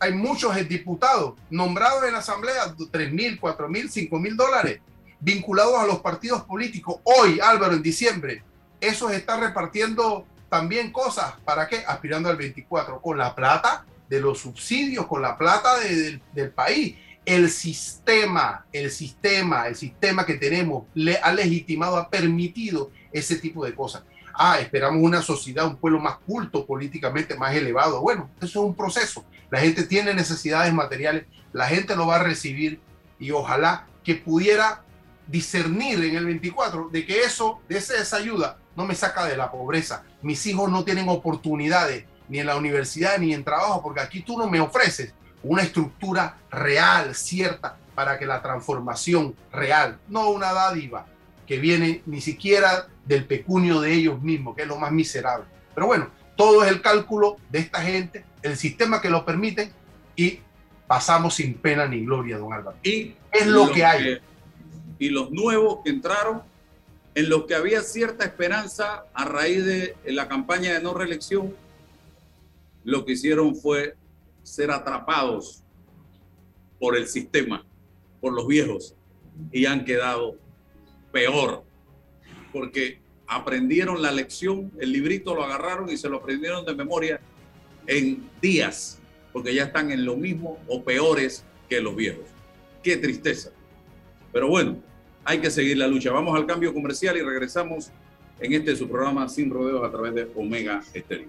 hay muchos diputados nombrados en la asamblea, 3 mil, 4 mil, 5 mil dólares, vinculados a los partidos políticos. Hoy, Álvaro, en diciembre, esos están repartiendo también cosas, ¿para qué? Aspirando al 24, con la plata de los subsidios, con la plata del país. El sistema, el sistema, el sistema que tenemos le ha legitimado, ha permitido ese tipo de cosas. Ah, esperamos una sociedad, un pueblo más culto políticamente, más elevado. Bueno, eso es un proceso. La gente tiene necesidades materiales, la gente lo va a recibir y ojalá que pudiera discernir en el 24 de que eso, de esa ayuda, no me saca de la pobreza. Mis hijos no tienen oportunidades ni en la universidad ni en trabajo, porque aquí tú no me ofreces una estructura real, cierta, para que la transformación real, no una dádiva que viene ni siquiera del pecunio de ellos mismos, que es lo más miserable. Pero bueno, todo es el cálculo de esta gente, el sistema que lo permite y pasamos sin pena ni gloria, don Álvaro. Y es lo, que hay. y los nuevos que entraron en los que había cierta esperanza a raíz de la campaña de no reelección, lo que hicieron fue ser atrapados por el sistema, por los viejos, y han quedado peor, porque aprendieron la lección, el librito lo agarraron y se lo aprendieron de memoria en días, porque ya están en lo mismo o peores que los viejos. Qué tristeza. Pero bueno, hay que seguir la lucha. Vamos al cambio comercial y regresamos en este su programa Sin Rodeos a través de Omega Estéreo.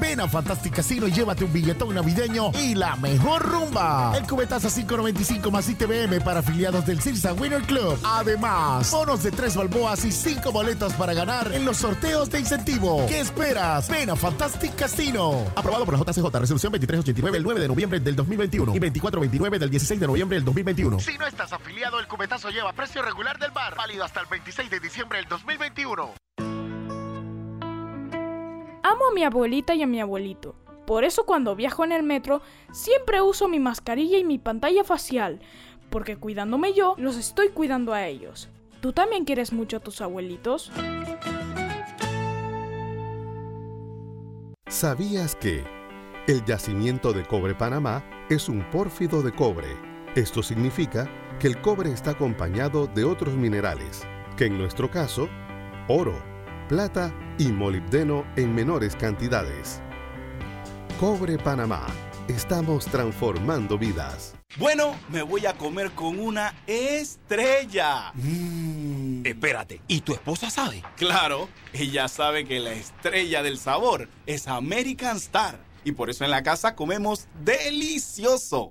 Ven a Fantastic Casino y llévate un billetón navideño y la mejor rumba. El cubetazo 595 más ITBM para afiliados del Cirsa Winner Club. Además, bonos de tres balboas y cinco boletos para ganar en los sorteos de incentivo. ¿Qué esperas? Ven a Fantastic Casino. Aprobado por la JCJ, resolución 2389 el 9 de noviembre del 2021 y 2429 del 16 de noviembre del 2021. Si no estás afiliado, el cubetazo lleva precio regular del bar, válido hasta el 26 de diciembre del 2021. Amo a mi abuelita y a mi abuelito. Por eso cuando viajo en el metro siempre uso mi mascarilla y mi pantalla facial, porque cuidándome yo, los estoy cuidando a ellos. ¿Tú también quieres mucho a tus abuelitos? ¿Sabías que... El yacimiento de cobre Panamá es un pórfido de cobre. Esto significa que el cobre está acompañado de otros minerales, que en nuestro caso, oro, plata y molibdeno en menores cantidades. Cobre Panamá. Estamos transformando vidas. Bueno, me voy a comer con una estrella. Mm. Espérate, ¿y tu esposa sabe? Claro, ella sabe que la estrella del sabor es American Star. Y por eso en la casa comemos delicioso.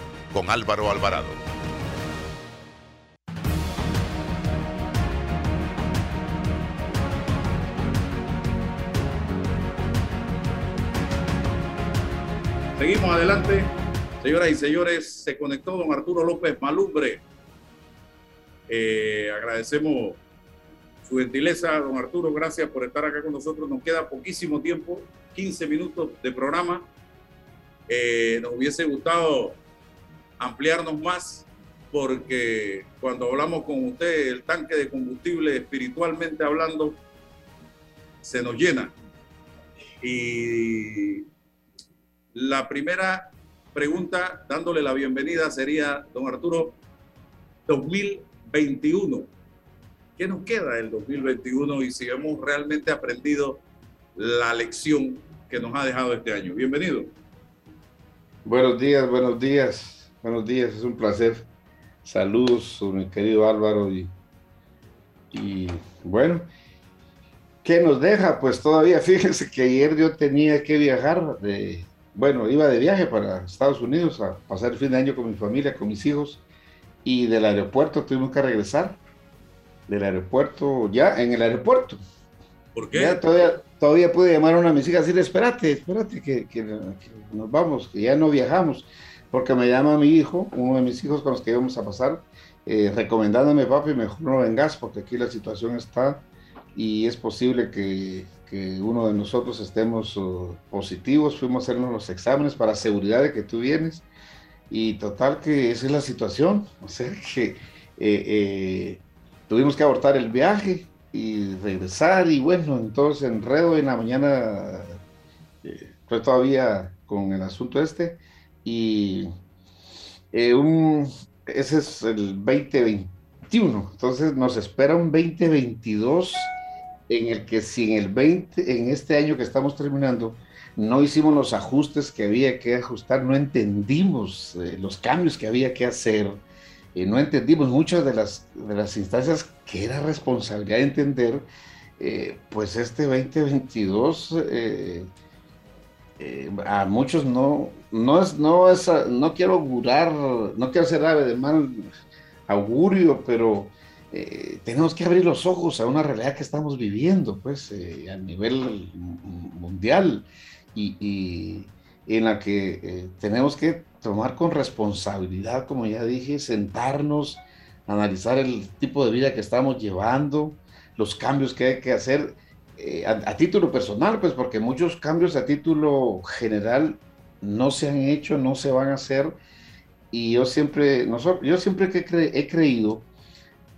con Álvaro Alvarado. Seguimos adelante. Señoras y señores, se conectó don Arturo López Malumbre. Eh, agradecemos su gentileza, don Arturo. Gracias por estar acá con nosotros. Nos queda poquísimo tiempo, 15 minutos de programa. Eh, nos hubiese gustado ampliarnos más porque cuando hablamos con usted, el tanque de combustible espiritualmente hablando se nos llena. Y la primera pregunta, dándole la bienvenida, sería, don Arturo, 2021. ¿Qué nos queda del 2021 y si hemos realmente aprendido la lección que nos ha dejado este año? Bienvenido. Buenos días, buenos días, buenos días, es un placer. Saludos, mi querido Álvaro. Y, y bueno, ¿qué nos deja? Pues todavía, *laughs* fíjense que ayer yo tenía que viajar, de, bueno, iba de viaje para Estados Unidos a pasar el fin de año con mi familia, con mis hijos, y del aeropuerto tuvimos que regresar. Del aeropuerto, ya en el aeropuerto. ¿Por qué? Ya todavía, todavía pude llamar a una de mis hijas y decirle, espérate, espérate, que, que, que, nos vamos, que ya no viajamos. Porque me llama mi hijo, uno de mis hijos con los que íbamos a pasar, eh, recomendándome, papi, mejor no vengas, porque aquí la situación está y es posible que, que uno de nosotros estemos uh, positivos. Fuimos a hacernos los exámenes para seguridad de que tú vienes. Y total que esa es la situación. O sea que eh, eh, tuvimos que abortar el viaje y regresar y bueno, entonces enredo en la mañana, estoy todavía con el asunto este y eh, un, ese es el 2021, entonces nos espera un 2022 en el que si en el 20, en este año que estamos terminando, no hicimos los ajustes que había que ajustar, no entendimos eh, los cambios que había que hacer, y no entendimos muchas de las, de las instancias que era responsabilidad de entender, eh, pues este 2022 eh, eh, a muchos no, no es, no es, no quiero augurar, no quiero ser ave de mal augurio, pero eh, tenemos que abrir los ojos a una realidad que estamos viviendo, pues, a nivel mundial y, y en la que tenemos que tomar con responsabilidad, como ya dije, sentarnos, analizar el tipo de vida que estamos llevando, los cambios que hay que hacer eh, a, título personal, pues porque muchos cambios a título general no se han hecho, no se van a hacer. Y yo siempre, nosotros, yo siempre que cre he creído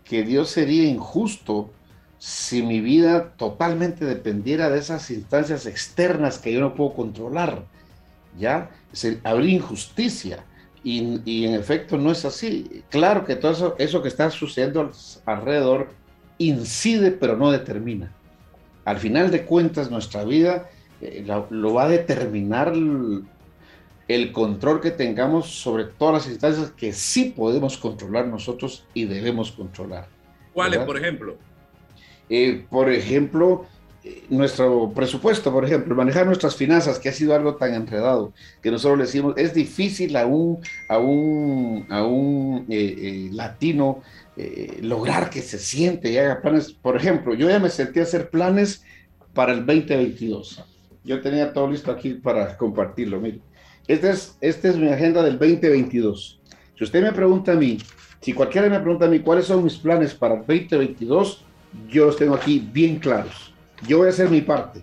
que Dios sería injusto si mi vida totalmente dependiera de esas instancias externas que yo no puedo controlar. ¿Ya? Se, habría injusticia. Y, y, en efecto no es así. Claro que todo eso, eso que está sucediendo alrededor incide, pero no determina. Al final de cuentas, nuestra vida eh, lo, lo, va a determinar el, el, control que tengamos sobre todas las instancias que sí podemos controlar nosotros y debemos controlar. ¿Cuáles, por ejemplo? Eh, por ejemplo, nuestro presupuesto, por ejemplo, manejar nuestras finanzas, que ha sido algo tan enredado, que nosotros le decimos, es difícil a un, a un, a un eh, eh, latino eh, lograr que se siente y haga planes. Por ejemplo, yo ya me sentí a hacer planes para el 2022. Yo tenía todo listo aquí para compartirlo. Mire, esta es, esta es mi agenda del 2022. Si usted me pregunta a mí, si cualquiera me pregunta a mí cuáles son mis planes para el 2022, yo los tengo aquí bien claros. Yo voy a hacer mi parte.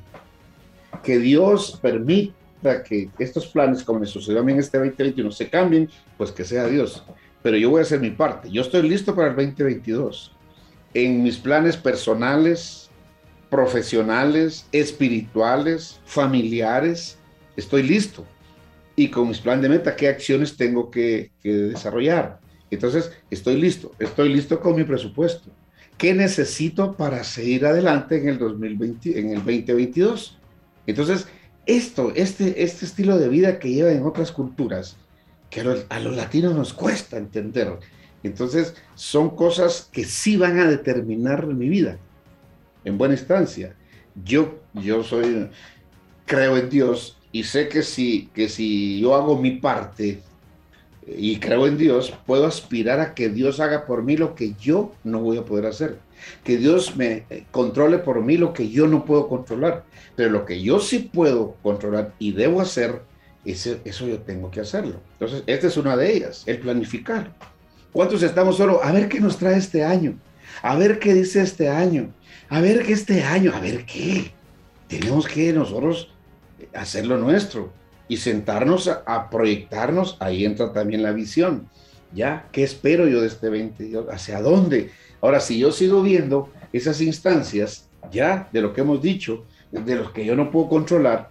Que Dios permita que estos planes, como me sucedió a mí en este 2021, se cambien, pues que sea Dios. Pero yo voy a hacer mi parte. Yo estoy listo para el 2022. En mis planes personales, profesionales, espirituales, familiares, estoy listo. Y con mis planes de meta, ¿qué acciones tengo que, desarrollar? Entonces, estoy listo. Estoy listo con mi presupuesto ¿Qué necesito para seguir adelante en el 2020, en el 2022? Entonces, esto, este, este estilo de vida que lleva en otras culturas, que a los, latinos nos cuesta entender. Entonces, son cosas que sí van a determinar mi vida, en buena instancia. Yo, yo soy, creo en Dios y sé que si, que si yo hago mi parte, y creo en Dios, puedo aspirar a que Dios haga por mí lo que yo no voy a poder hacer. Que Dios me eh, controle por mí lo que yo no puedo controlar. Pero lo que yo sí puedo controlar y debo hacer, ese, eso yo tengo que hacerlo. Entonces, esta es una de ellas, el planificar. ¿Cuántos estamos solo? A ver qué nos trae este año. A ver qué dice este año. A ver qué este año. A ver qué. Tenemos que nosotros hacer lo nuestro y sentarnos a, proyectarnos, ahí entra también la visión. ¿Ya? ¿Qué espero yo de este 20? ¿Hacia dónde? Ahora, si yo sigo viendo esas instancias, ya, de lo que hemos dicho, de los que yo no puedo controlar,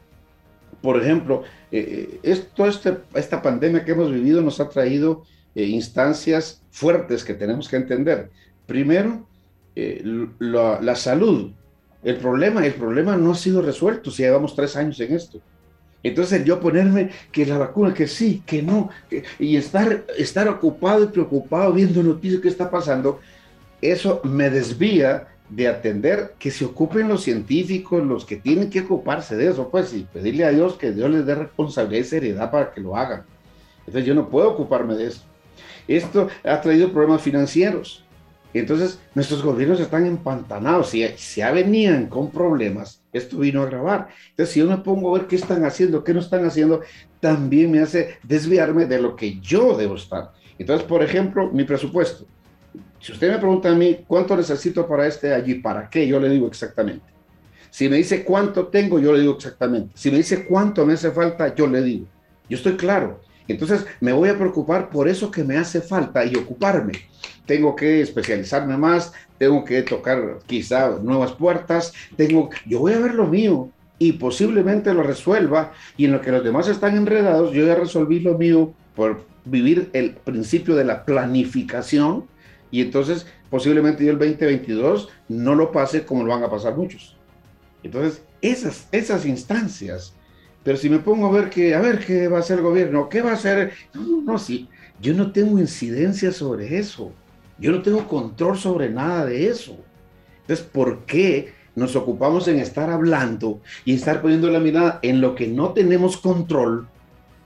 por ejemplo, eh, esto, este, esta pandemia que hemos vivido nos ha traído eh, instancias fuertes que tenemos que entender. Primero, eh, la, la, salud. El problema, el problema no ha sido resuelto si llevamos tres años en esto. Entonces yo ponerme que la vacuna, que sí, que no, y estar, estar ocupado y preocupado viendo noticias que está pasando, eso me desvía de atender que se ocupen los científicos, los que tienen que ocuparse de eso, pues, y pedirle a Dios que Dios les dé responsabilidad y seriedad para que lo hagan. Entonces yo no puedo ocuparme de eso. Esto ha traído problemas financieros. Entonces, nuestros gobiernos están empantanados. Si ya venían con problemas, esto vino a agravar. Entonces, si yo me pongo a ver qué están haciendo, qué no están haciendo, también me hace desviarme de lo que yo debo estar. Entonces, por ejemplo, mi presupuesto. Si usted me pregunta a mí cuánto necesito para este allí, para qué, yo le digo exactamente. Si me dice cuánto tengo, yo le digo exactamente. Si me dice cuánto me hace falta, yo le digo. Yo estoy claro. Entonces me voy a preocupar por eso que me hace falta y ocuparme. Tengo que especializarme más, tengo que tocar quizá nuevas puertas, tengo, yo voy a ver lo mío y posiblemente lo resuelva y en lo que los demás están enredados, yo ya resolví lo mío por vivir el principio de la planificación y entonces posiblemente yo el 2022 no lo pase como lo van a pasar muchos. Entonces, esas, esas instancias pero si me pongo a ver que, a ver qué va a hacer el gobierno, qué va a hacer, no, no, no, sí, yo no tengo incidencia sobre eso. Yo no tengo control sobre nada de eso. Entonces, ¿por qué nos ocupamos en estar hablando y estar poniendo la mirada en lo que no tenemos control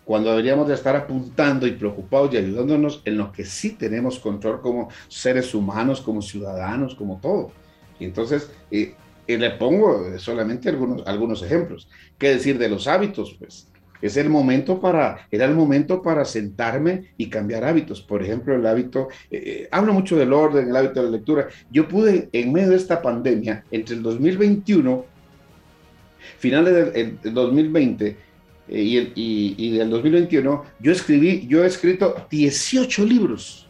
cuando deberíamos de estar apuntando y preocupados y ayudándonos en lo que sí tenemos control como seres humanos, como ciudadanos, como todo? Y entonces, eh, y le pongo solamente algunos, algunos ejemplos. ¿Qué decir de los hábitos? Pues es el momento para, era el momento para sentarme y cambiar hábitos. Por ejemplo, el hábito, eh, eh, hablo mucho del orden, el hábito de la lectura. Yo pude, en medio de esta pandemia, entre el 2021, finales del 2020 eh, y, el, y, y del 2021, yo escribí, yo he escrito 18 libros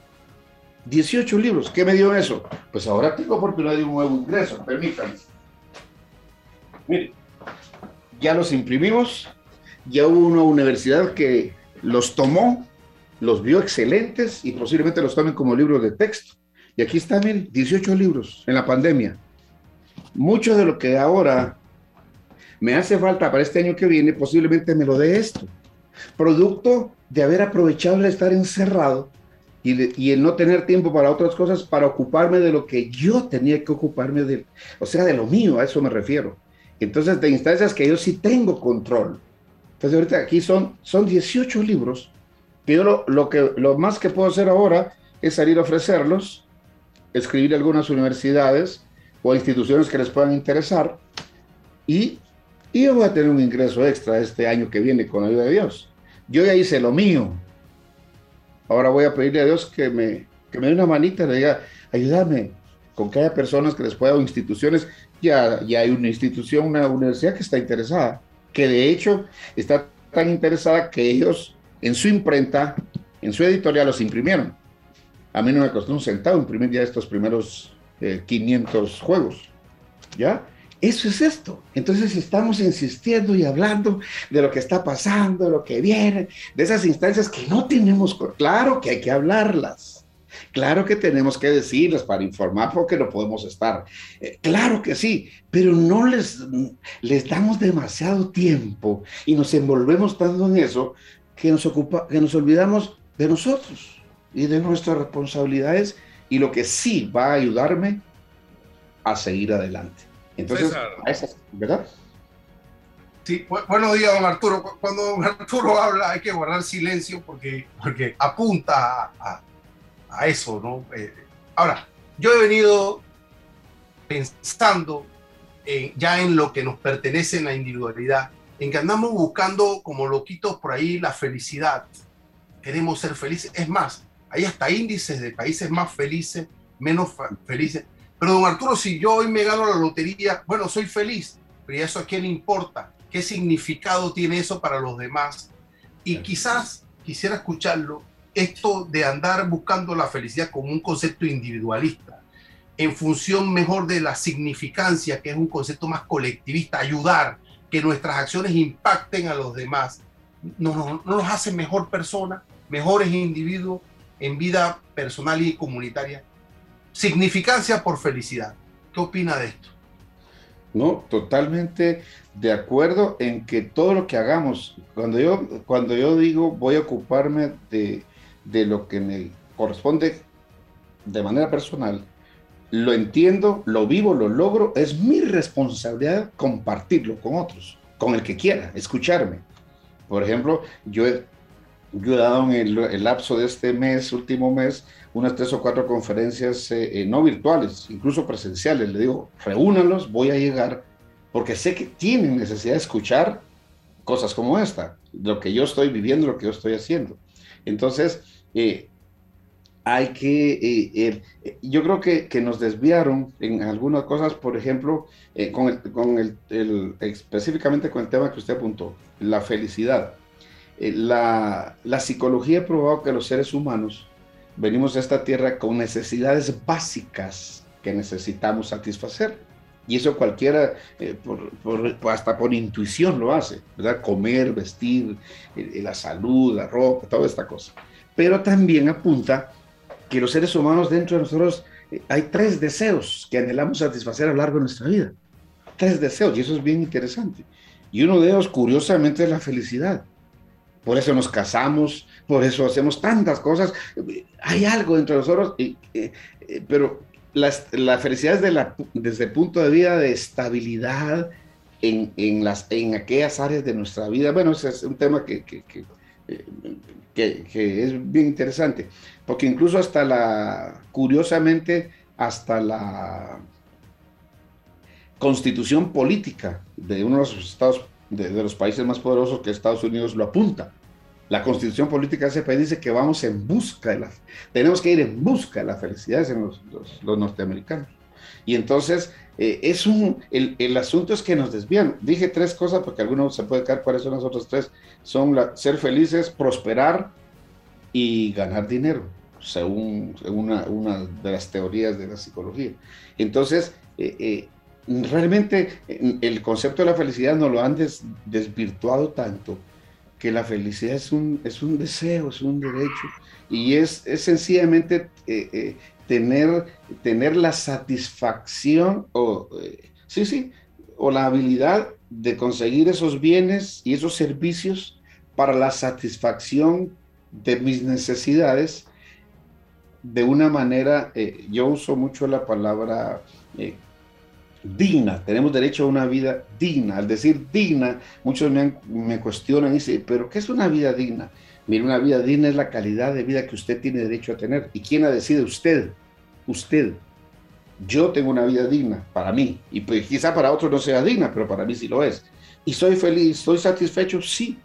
18 libros. ¿Qué me dio eso? Pues ahora tengo oportunidad de un nuevo ingreso, permítanme. Mire, ya los imprimimos, ya hubo una universidad que los tomó, los vio excelentes y posiblemente los tomen como libros de texto. Y aquí están, miren, 18 libros en la pandemia. Mucho de lo que ahora me hace falta para este año que viene, posiblemente me lo dé esto. Producto de haber aprovechado el estar encerrado y, y, el no tener tiempo para otras cosas, para ocuparme de lo que yo tenía que ocuparme de, o sea, de lo mío, a eso me refiero. Entonces, de instancias que yo sí tengo control. Entonces, ahorita aquí son, son 18 libros que yo lo, lo que, lo más que puedo hacer ahora es salir a ofrecerlos, escribir a algunas universidades o instituciones que les puedan interesar y, y yo voy a tener un ingreso extra este año que viene con la ayuda de Dios. Yo ya hice lo mío. Ahora voy a pedirle a Dios que me, que me dé una manita, le diga, ayúdame con que haya personas que les pueda o instituciones. Ya, ya hay una institución, una universidad que está interesada, que de hecho está tan interesada que ellos en su imprenta, en su editorial los imprimieron. A mí no me costó un centavo imprimir ya estos primeros 500 eh, juegos. ¿Ya? Eso es esto. Entonces estamos insistiendo y hablando de lo que está pasando, de lo que viene, de esas instancias que no tenemos, claro que hay que hablarlas. Claro que tenemos que decirles para informar porque no podemos estar. Eh, claro que sí, pero no les, les damos demasiado tiempo y nos envolvemos tanto en eso que nos, ocupa, que nos olvidamos de nosotros y de nuestras responsabilidades y lo que sí va a ayudarme a seguir adelante. Entonces, ¿verdad? Sí, buenos días, don Arturo. Cuando don Arturo habla hay que guardar silencio porque, porque apunta a, a, eso, ¿no? Eh, ahora, yo he venido pensando ya en lo que nos pertenece en la individualidad, en que andamos buscando como loquitos por ahí la felicidad. Queremos ser felices. Es más, hay hasta índices de países más felices, menos felices. Pero don Arturo, si yo hoy me gano la lotería, bueno, soy feliz, pero ¿y eso a quién le importa? ¿Qué significado tiene eso para los demás? Y quizás quisiera escucharlo, esto de andar buscando la felicidad como un concepto individualista, en función mejor de la significancia, que es un concepto más colectivista, ayudar, que nuestras acciones impacten a los demás, no, no, no nos hace mejor persona, mejores individuos en vida personal y comunitaria significancia por felicidad. ¿Qué opina de esto? No, totalmente de acuerdo en que todo lo que hagamos, cuando yo, cuando yo digo voy a ocuparme de, de lo que me corresponde de manera personal, lo entiendo, lo vivo, lo logro, es mi responsabilidad compartirlo con otros, con el que quiera, escucharme. Por ejemplo, yo he, yo he dado en el, el lapso de este mes, último mes, unas tres o cuatro conferencias eh, eh, no virtuales, incluso presenciales. Le digo, reúnanlos, voy a llegar, porque sé que tienen necesidad de escuchar cosas como esta, lo que yo estoy viviendo, lo que yo estoy haciendo. Entonces, eh, hay que, yo creo que, que, nos desviaron en algunas cosas, por ejemplo, con, el, con el, específicamente con el tema que usted apuntó, la felicidad. La, la psicología ha probado que los seres humanos venimos a esta tierra con necesidades básicas que necesitamos satisfacer. Y eso cualquiera, eh, hasta por intuición lo hace. Comer, vestir, eh, la salud, la ropa, toda esta cosa. Pero también apunta que los seres humanos dentro de nosotros eh, hay tres deseos que anhelamos satisfacer a lo largo de nuestra vida. Tres deseos, y eso es bien interesante. Y uno de ellos, curiosamente, es la felicidad. Por eso nos casamos, por eso hacemos tantas cosas. Hay algo entre nosotros, eh, eh, pero la felicidad es de la, desde el punto de vista de estabilidad en, las, en aquellas áreas de nuestra vida. Bueno, ese es un tema que, que, eh, que, que, es bien interesante, porque incluso hasta la, curiosamente, hasta la constitución política de uno de los estados, de, los países más poderosos que Estados Unidos lo apunta la constitución política de ese país dice que vamos en busca de la, tenemos que ir en busca de la felicidad en los, los, norteamericanos. Y entonces, eh, es un, el, el, asunto es que nos desvían. Dije tres cosas porque algunos se puede caer cuáles son las otras tres. Son ser felices, prosperar y ganar dinero, según, una, una, de las teorías de la psicología. Entonces, eh, eh, realmente el concepto de la felicidad nos lo han desvirtuado tanto que la felicidad es un, es un deseo, es un derecho, y es, es sencillamente eh, eh, tener, tener la satisfacción, o, eh, sí, sí, o la habilidad de conseguir esos bienes y esos servicios para la satisfacción de mis necesidades de una manera, yo uso mucho la palabra digna, tenemos derecho a una vida digna. Al decir digna, muchos me, cuestionan y dicen, pero ¿qué es una vida digna? Mire, una vida digna es la calidad de vida que usted tiene derecho a tener. ¿Y quién la decide? Usted. Usted. Yo tengo una vida digna para mí. Y pues quizá para otros no sea digna, pero para mí sí lo es. ¿Y soy feliz? ¿Soy satisfecho? Sí.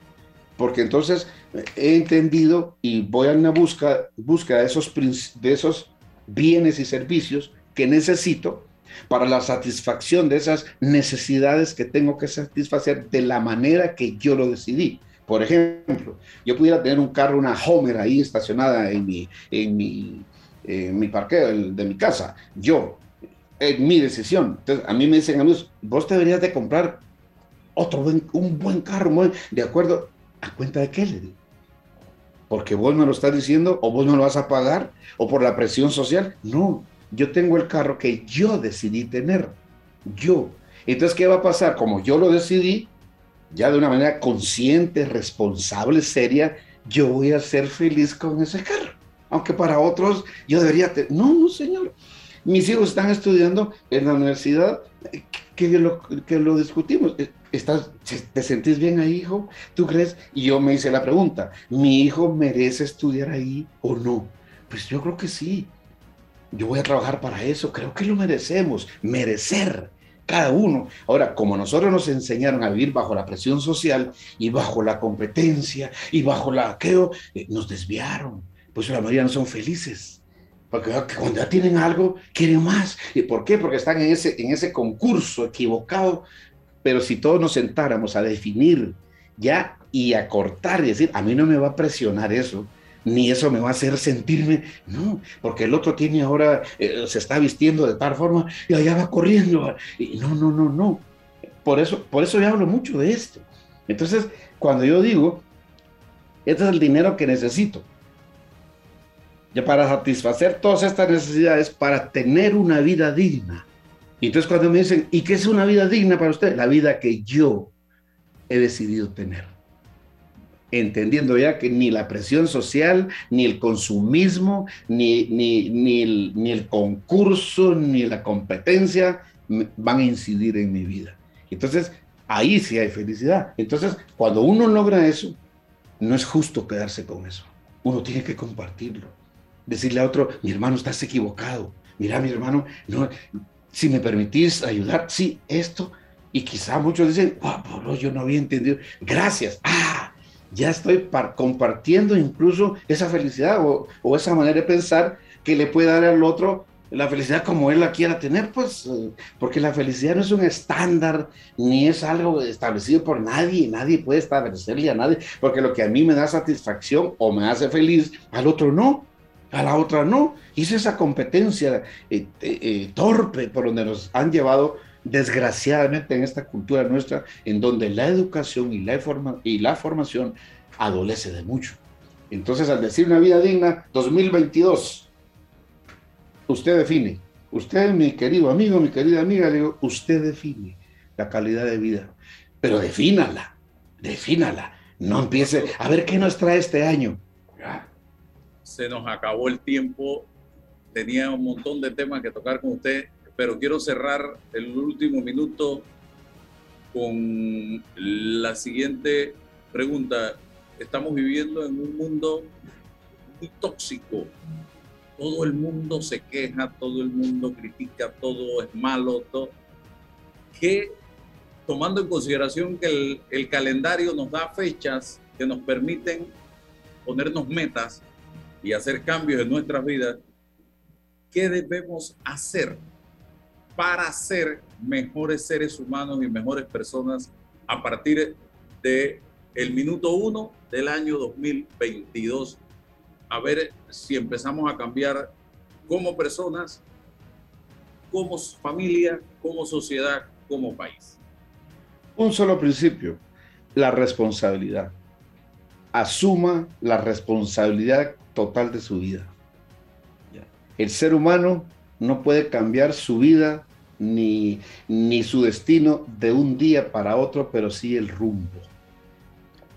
Porque entonces eh, he entendido y voy a una busca, búsqueda princ- de esos bienes y servicios que necesito para la satisfacción de esas necesidades que tengo que satisfacer de la manera que yo lo decidí. Por ejemplo, yo pudiera tener un carro, una Homer ahí estacionada en mi, en mi, parqueo de mi casa. Yo, en mi decisión. Entonces, a mí me dicen amigos, vos deberías de comprar otro buen, un buen carro, de acuerdo, ¿a cuenta de qué? Porque vos me lo estás diciendo o vos me lo vas a pagar o por la presión social. No, yo tengo el carro que yo decidí tener. Yo. Entonces, ¿qué va a pasar? Como yo lo decidí, ya de una manera consciente, responsable, seria, yo voy a ser feliz con ese carro. Aunque para otros yo debería... te- No, no, señor. Mis hijos están estudiando en la universidad, eh, que lo, que lo discutimos. Eh, ¿Estás, ¿Te sentís bien ahí, hijo? ¿Tú crees? Y yo me hice la pregunta, ¿mi hijo merece estudiar ahí o no? Pues yo creo que sí. Yo voy a trabajar para eso, creo que lo merecemos, merecer cada uno. Ahora, como nosotros nos enseñaron a vivir bajo la presión social y bajo la competencia y bajo la aqueo, eh, nos desviaron. Pues la mayoría no son felices. Porque ah, cuando ya tienen algo, quieren más. ¿Y por qué? Porque están en ese, en ese concurso equivocado. Pero si todos nos sentáramos a definir ya y a cortar y decir, a mí no me va a presionar eso, ni eso me va a hacer sentirme, no, porque el otro tiene ahora, eh, se está vistiendo de tal forma y allá va corriendo. Y no, no, no, no. Por eso, por eso yo hablo mucho de esto. Entonces, cuando yo digo, este es el dinero que necesito, ya para satisfacer todas estas necesidades, para tener una vida digna. Y entonces cuando me dicen, ¿y qué es una vida digna para usted? La vida que yo he decidido tener entendiendo ya que ni la presión social, ni el consumismo, ni, ni, ni, el, ni el concurso, ni la competencia van a incidir en mi vida. Entonces, ahí sí hay felicidad. Entonces, cuando uno logra eso, no es justo quedarse con eso. Uno tiene que compartirlo. Decirle a otro, mi hermano, estás equivocado. Mira, mi hermano, no, si me permitís ayudar, sí, esto. Y quizá muchos dicen, "Ah, pero yo no había entendido. Gracias. Ah, ya estoy par- compartiendo incluso esa felicidad o, o esa manera de pensar que le puede dar al otro la felicidad como él la quiera tener, pues, eh, porque la felicidad no es un estándar, ni es algo establecido por nadie, nadie puede establecerle a nadie, porque lo que a mí me da satisfacción o me hace feliz, al otro no, a la otra no. Es esa competencia eh, eh, torpe por donde nos han llevado desgraciadamente en esta cultura nuestra, en donde la educación y la, formación adolece de mucho. Entonces, al decir una vida digna, 2022, usted define, usted, mi querido amigo, mi querida amiga, le digo, usted define la calidad de vida, pero defínala, defínala. No empiece a ver qué nos trae este año. se nos acabó el tiempo. Tenía un montón de temas que tocar con usted, pero quiero cerrar el último minuto con la siguiente pregunta. Estamos viviendo en un mundo muy tóxico. Todo el mundo se queja, todo el mundo critica, todo es malo. Todo. ¿Qué, tomando en consideración que el, el calendario nos da fechas que nos permiten ponernos metas, y hacer cambios en nuestras vidas, ¿qué debemos hacer para ser mejores seres humanos y mejores personas a partir de el minuto uno del año 2022? A ver si empezamos a cambiar como personas, como familia, como sociedad, como país. Un solo principio, la responsabilidad. Asuma la responsabilidad total de su vida. El ser humano no puede cambiar su vida ni, ni su destino de un día para otro, pero sí el rumbo.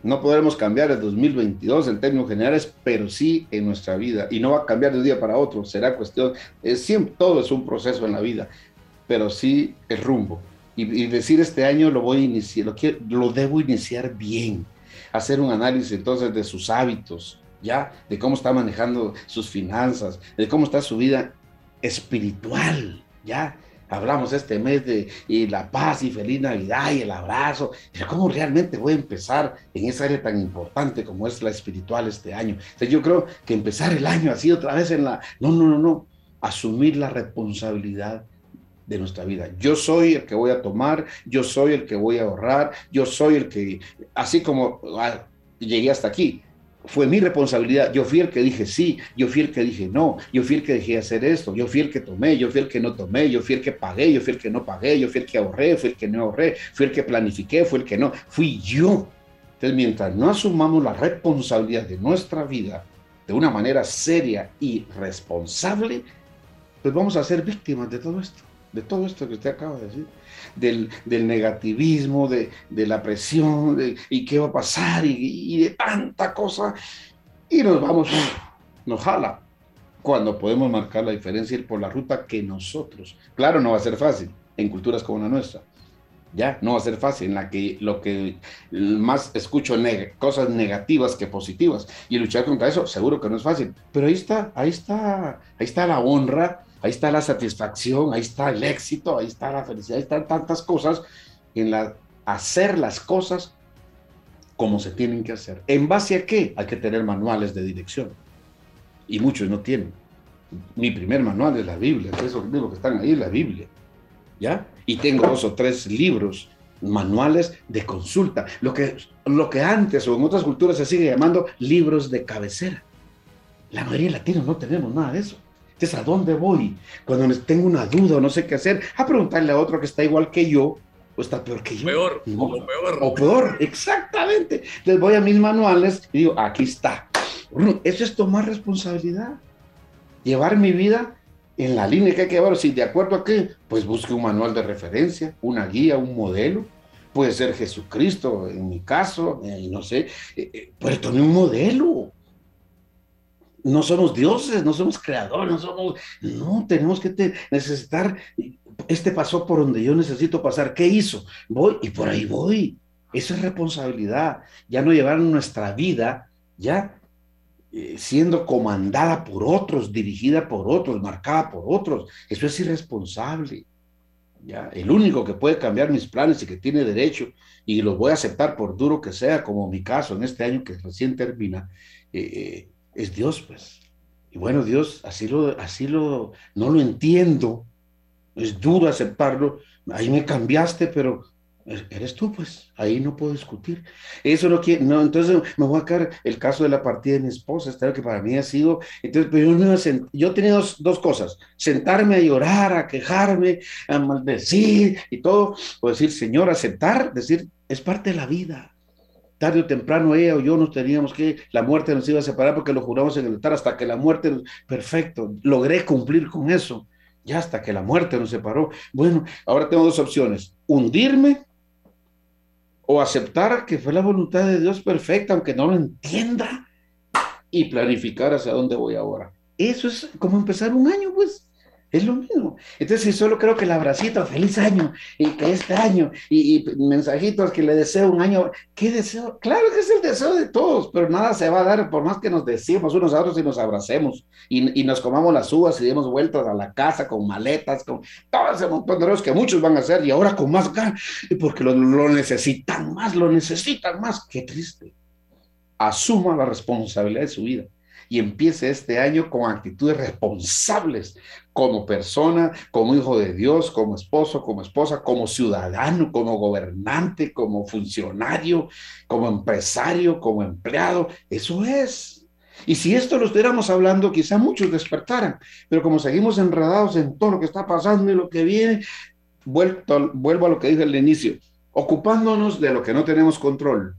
No podremos cambiar el 2022 en términos generales, pero sí en nuestra vida. Y no va a cambiar de un día para otro, será cuestión, es siempre, todo es un proceso en la vida. pero sí el rumbo. Y, y decir este año lo voy a iniciar, lo, quiero- lo debo iniciar bien. Hacer un análisis entonces de sus hábitos, ya, de cómo está manejando sus finanzas, de cómo está su vida espiritual, ya. Hablamos este mes de y la paz y feliz Navidad y el abrazo. Pero ¿Cómo realmente voy a empezar en esa área tan importante como es la espiritual este año? Entonces yo creo que empezar el año así otra vez en la... No, no, no, no. Asumir la responsabilidad de nuestra vida. Yo soy el que voy a tomar, yo soy el que voy a ahorrar, yo soy el que, así como ah, llegué hasta aquí, fue mi responsabilidad. Yo fui el que dije sí, yo fui el que dije no, yo fui el que dejé hacer esto, yo fui el que tomé, yo fui el que no tomé, yo fui el que pagué, yo fui el que no pagué, yo fui el que ahorré, fui el que no ahorré, fui el que planifiqué, fui el que no, fui yo. Entonces, mientras no asumamos la responsabilidad de nuestra vida de una manera seria y responsable, pues vamos a ser víctimas de todo esto, de todo esto que usted acaba de decir, del, del negativismo, de, de la presión, de, y qué va a pasar, y, de tanta cosa, y nos vamos, nos jala, cuando podemos marcar la diferencia ir por la ruta que nosotros, claro, no va a ser fácil en culturas como la nuestra, ya, no va a ser fácil, en la que lo que más escucho neg cosas negativas que positivas, y luchar contra eso, seguro que no es fácil, pero ahí está, ahí está, ahí está la honra, ahí está la satisfacción, ahí está el éxito, ahí está la felicidad, ahí están tantas cosas en la hacer las cosas como se tienen que hacer. ¿En base a qué? Hay que tener manuales de dirección. Y muchos no tienen. Mi primer manual es la Biblia, esos libros que están ahí, la Biblia. ¿Ya? Y tengo dos o tres libros, manuales de consulta, lo que, lo que antes o en otras culturas se sigue llamando libros de cabecera. La mayoría de latinos no tenemos nada de eso. Entonces, ¿a dónde voy? Cuando tengo una duda o no sé qué hacer, a preguntarle a otro que está igual que yo o está peor que yo. Peor, No. o peor. O peor, exactamente. Les voy a mis manuales y digo, aquí está. Eso es tomar responsabilidad. Llevar mi vida en la línea que hay que llevar. Si de acuerdo a qué, pues busque un manual de referencia, una guía, un modelo. Puede ser Jesucristo, en mi caso, eh, no sé, eh, eh, pero tome un modelo. No somos dioses, no somos creadores, no somos... No, tenemos que necesitar... Este pasó por donde yo necesito pasar. ¿Qué hizo? Voy y por ahí voy. Eso es responsabilidad. Ya no llevar nuestra vida, ya eh, siendo comandada por otros, dirigida por otros, marcada por otros. Eso es irresponsable. Ya, el único que puede cambiar mis planes y que tiene derecho, y los voy a aceptar por duro que sea, como mi caso en este año que recién termina, eh, eh, es Dios, pues. Y bueno, Dios, así lo, así lo, no lo entiendo, es duro aceptarlo, ahí me cambiaste, pero eres tú, pues, ahí no puedo discutir. Eso no quiere, no, entonces me voy a caer el caso de la partida de mi esposa, año que para mí ha sido, entonces, pero yo, a sent- yo tenía dos, dos cosas, sentarme a llorar, a quejarme, a maldecir y todo, o decir, Señor, aceptar, decir, es parte de la vida. Tarde o temprano ella o yo nos teníamos que, la muerte nos iba a separar porque lo juramos en el altar hasta que la muerte, perfecto, logré cumplir con eso, ya hasta que la muerte nos separó. Bueno, ahora tengo dos opciones, hundirme o aceptar que fue la voluntad de Dios perfecta, aunque no lo entienda, y planificar hacia dónde voy ahora. Eso es como empezar un año, pues. Es lo mismo. Entonces, si solo creo que el abracito, feliz año, y que este año, y, y mensajitos que le deseo un año, ¿qué deseo? Claro que es el deseo de todos, pero nada se va a dar por más que nos decimos unos a otros y nos abracemos, y, y nos comamos las uvas y demos vueltas a la casa con maletas, con todo ese montón de cosas que muchos van a hacer, y ahora con más ganas, porque lo, lo necesitan más, lo necesitan más. Qué triste. Asuma la responsabilidad de su vida y empiece este año con actitudes responsables como persona, como hijo de Dios, como esposo, como esposa, como ciudadano, como gobernante, como funcionario, como empresario, como empleado. Eso es. Y si esto lo estuviéramos hablando, quizá muchos despertaran, pero como seguimos enredados en todo lo que está pasando y lo que viene, vuelto, vuelvo a lo que dije al inicio, ocupándonos de lo que no tenemos control,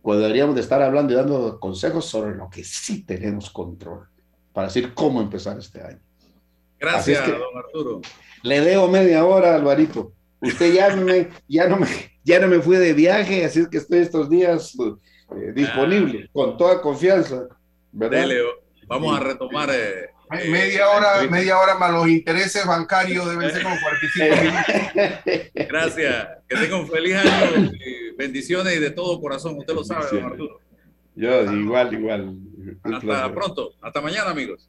cuando deberíamos de estar hablando y dando consejos sobre lo que sí tenemos control, para decir cómo empezar este año. Gracias, es que- don Arturo. Le debo media hora, Alvarito. Usted ya me, ya no me, ya no me fui de viaje, así es que estoy estos días eh, disponible, con toda confianza. ¿verdad? Dele, vamos a retomar eh, eh, media hora, media hora más los intereses bancarios deben ser como 45 minutos. *laughs* Gracias. Que tenga un feliz año. y bendiciones y de todo corazón. Usted lo sabe, don Arturo. Yo igual, igual. Un Hasta placer. pronto. Hasta mañana, amigos.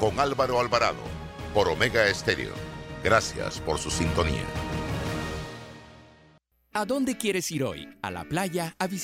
con Álvaro Alvarado por Omega Estéreo. Gracias por su sintonía. ¿A dónde quieres ir hoy? ¿A la playa? ¿A visitar?